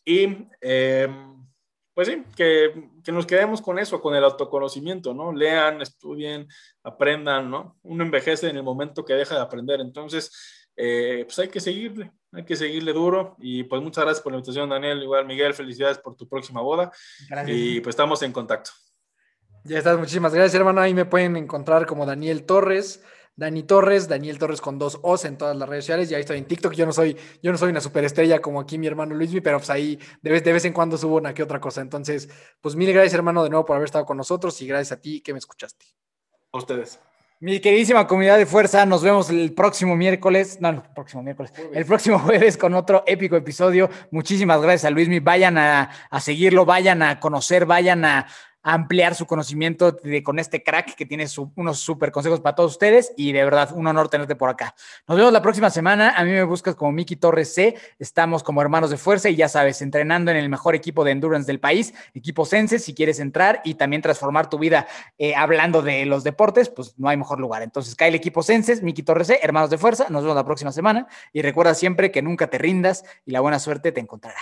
Y em, pues sí, que, que, nos quedemos con eso, con el autoconocimiento, ¿no? Lean, estudien, aprendan, ¿no? Uno envejece en el momento que deja de aprender, entonces, eh, pues hay que seguirle, hay que seguirle duro. Y pues muchas gracias por la invitación, Daniel. Igual, Miguel, felicidades por tu próxima boda. Gracias. Y pues estamos en contacto. Ya estás, muchísimas gracias, hermano. Ahí me pueden encontrar como Daniel Torres. Dani Torres, Daniel Torres con dos O's en todas las redes sociales. Ya estoy en TikTok. Yo no soy, yo no soy una superestrella como aquí mi hermano Luismi, pero pues ahí de vez, de vez en cuando subo una que otra cosa. Entonces, pues mil gracias, hermano, de nuevo por haber estado con nosotros y gracias a ti que me escuchaste. A ustedes. Mi queridísima comunidad de fuerza, nos vemos el próximo miércoles, no, el próximo miércoles, el próximo jueves con otro épico episodio. Muchísimas gracias a Luismi. Vayan a, a seguirlo, vayan a conocer, vayan a, ampliar su conocimiento de, con este crack que tiene unos súper consejos para todos ustedes y de verdad un honor tenerte por acá. Nos vemos la próxima semana. A mí me buscas como Miki Torres C. Estamos como hermanos de fuerza y ya sabes, entrenando en el mejor equipo de endurance del país, equipo Sense, si quieres entrar y también transformar tu vida eh, hablando de los deportes, pues no hay mejor lugar. Entonces cae el equipo Senses, Miki Torres C, hermanos de fuerza. Nos vemos la próxima semana y recuerda siempre que nunca te rindas y la buena suerte te encontrará.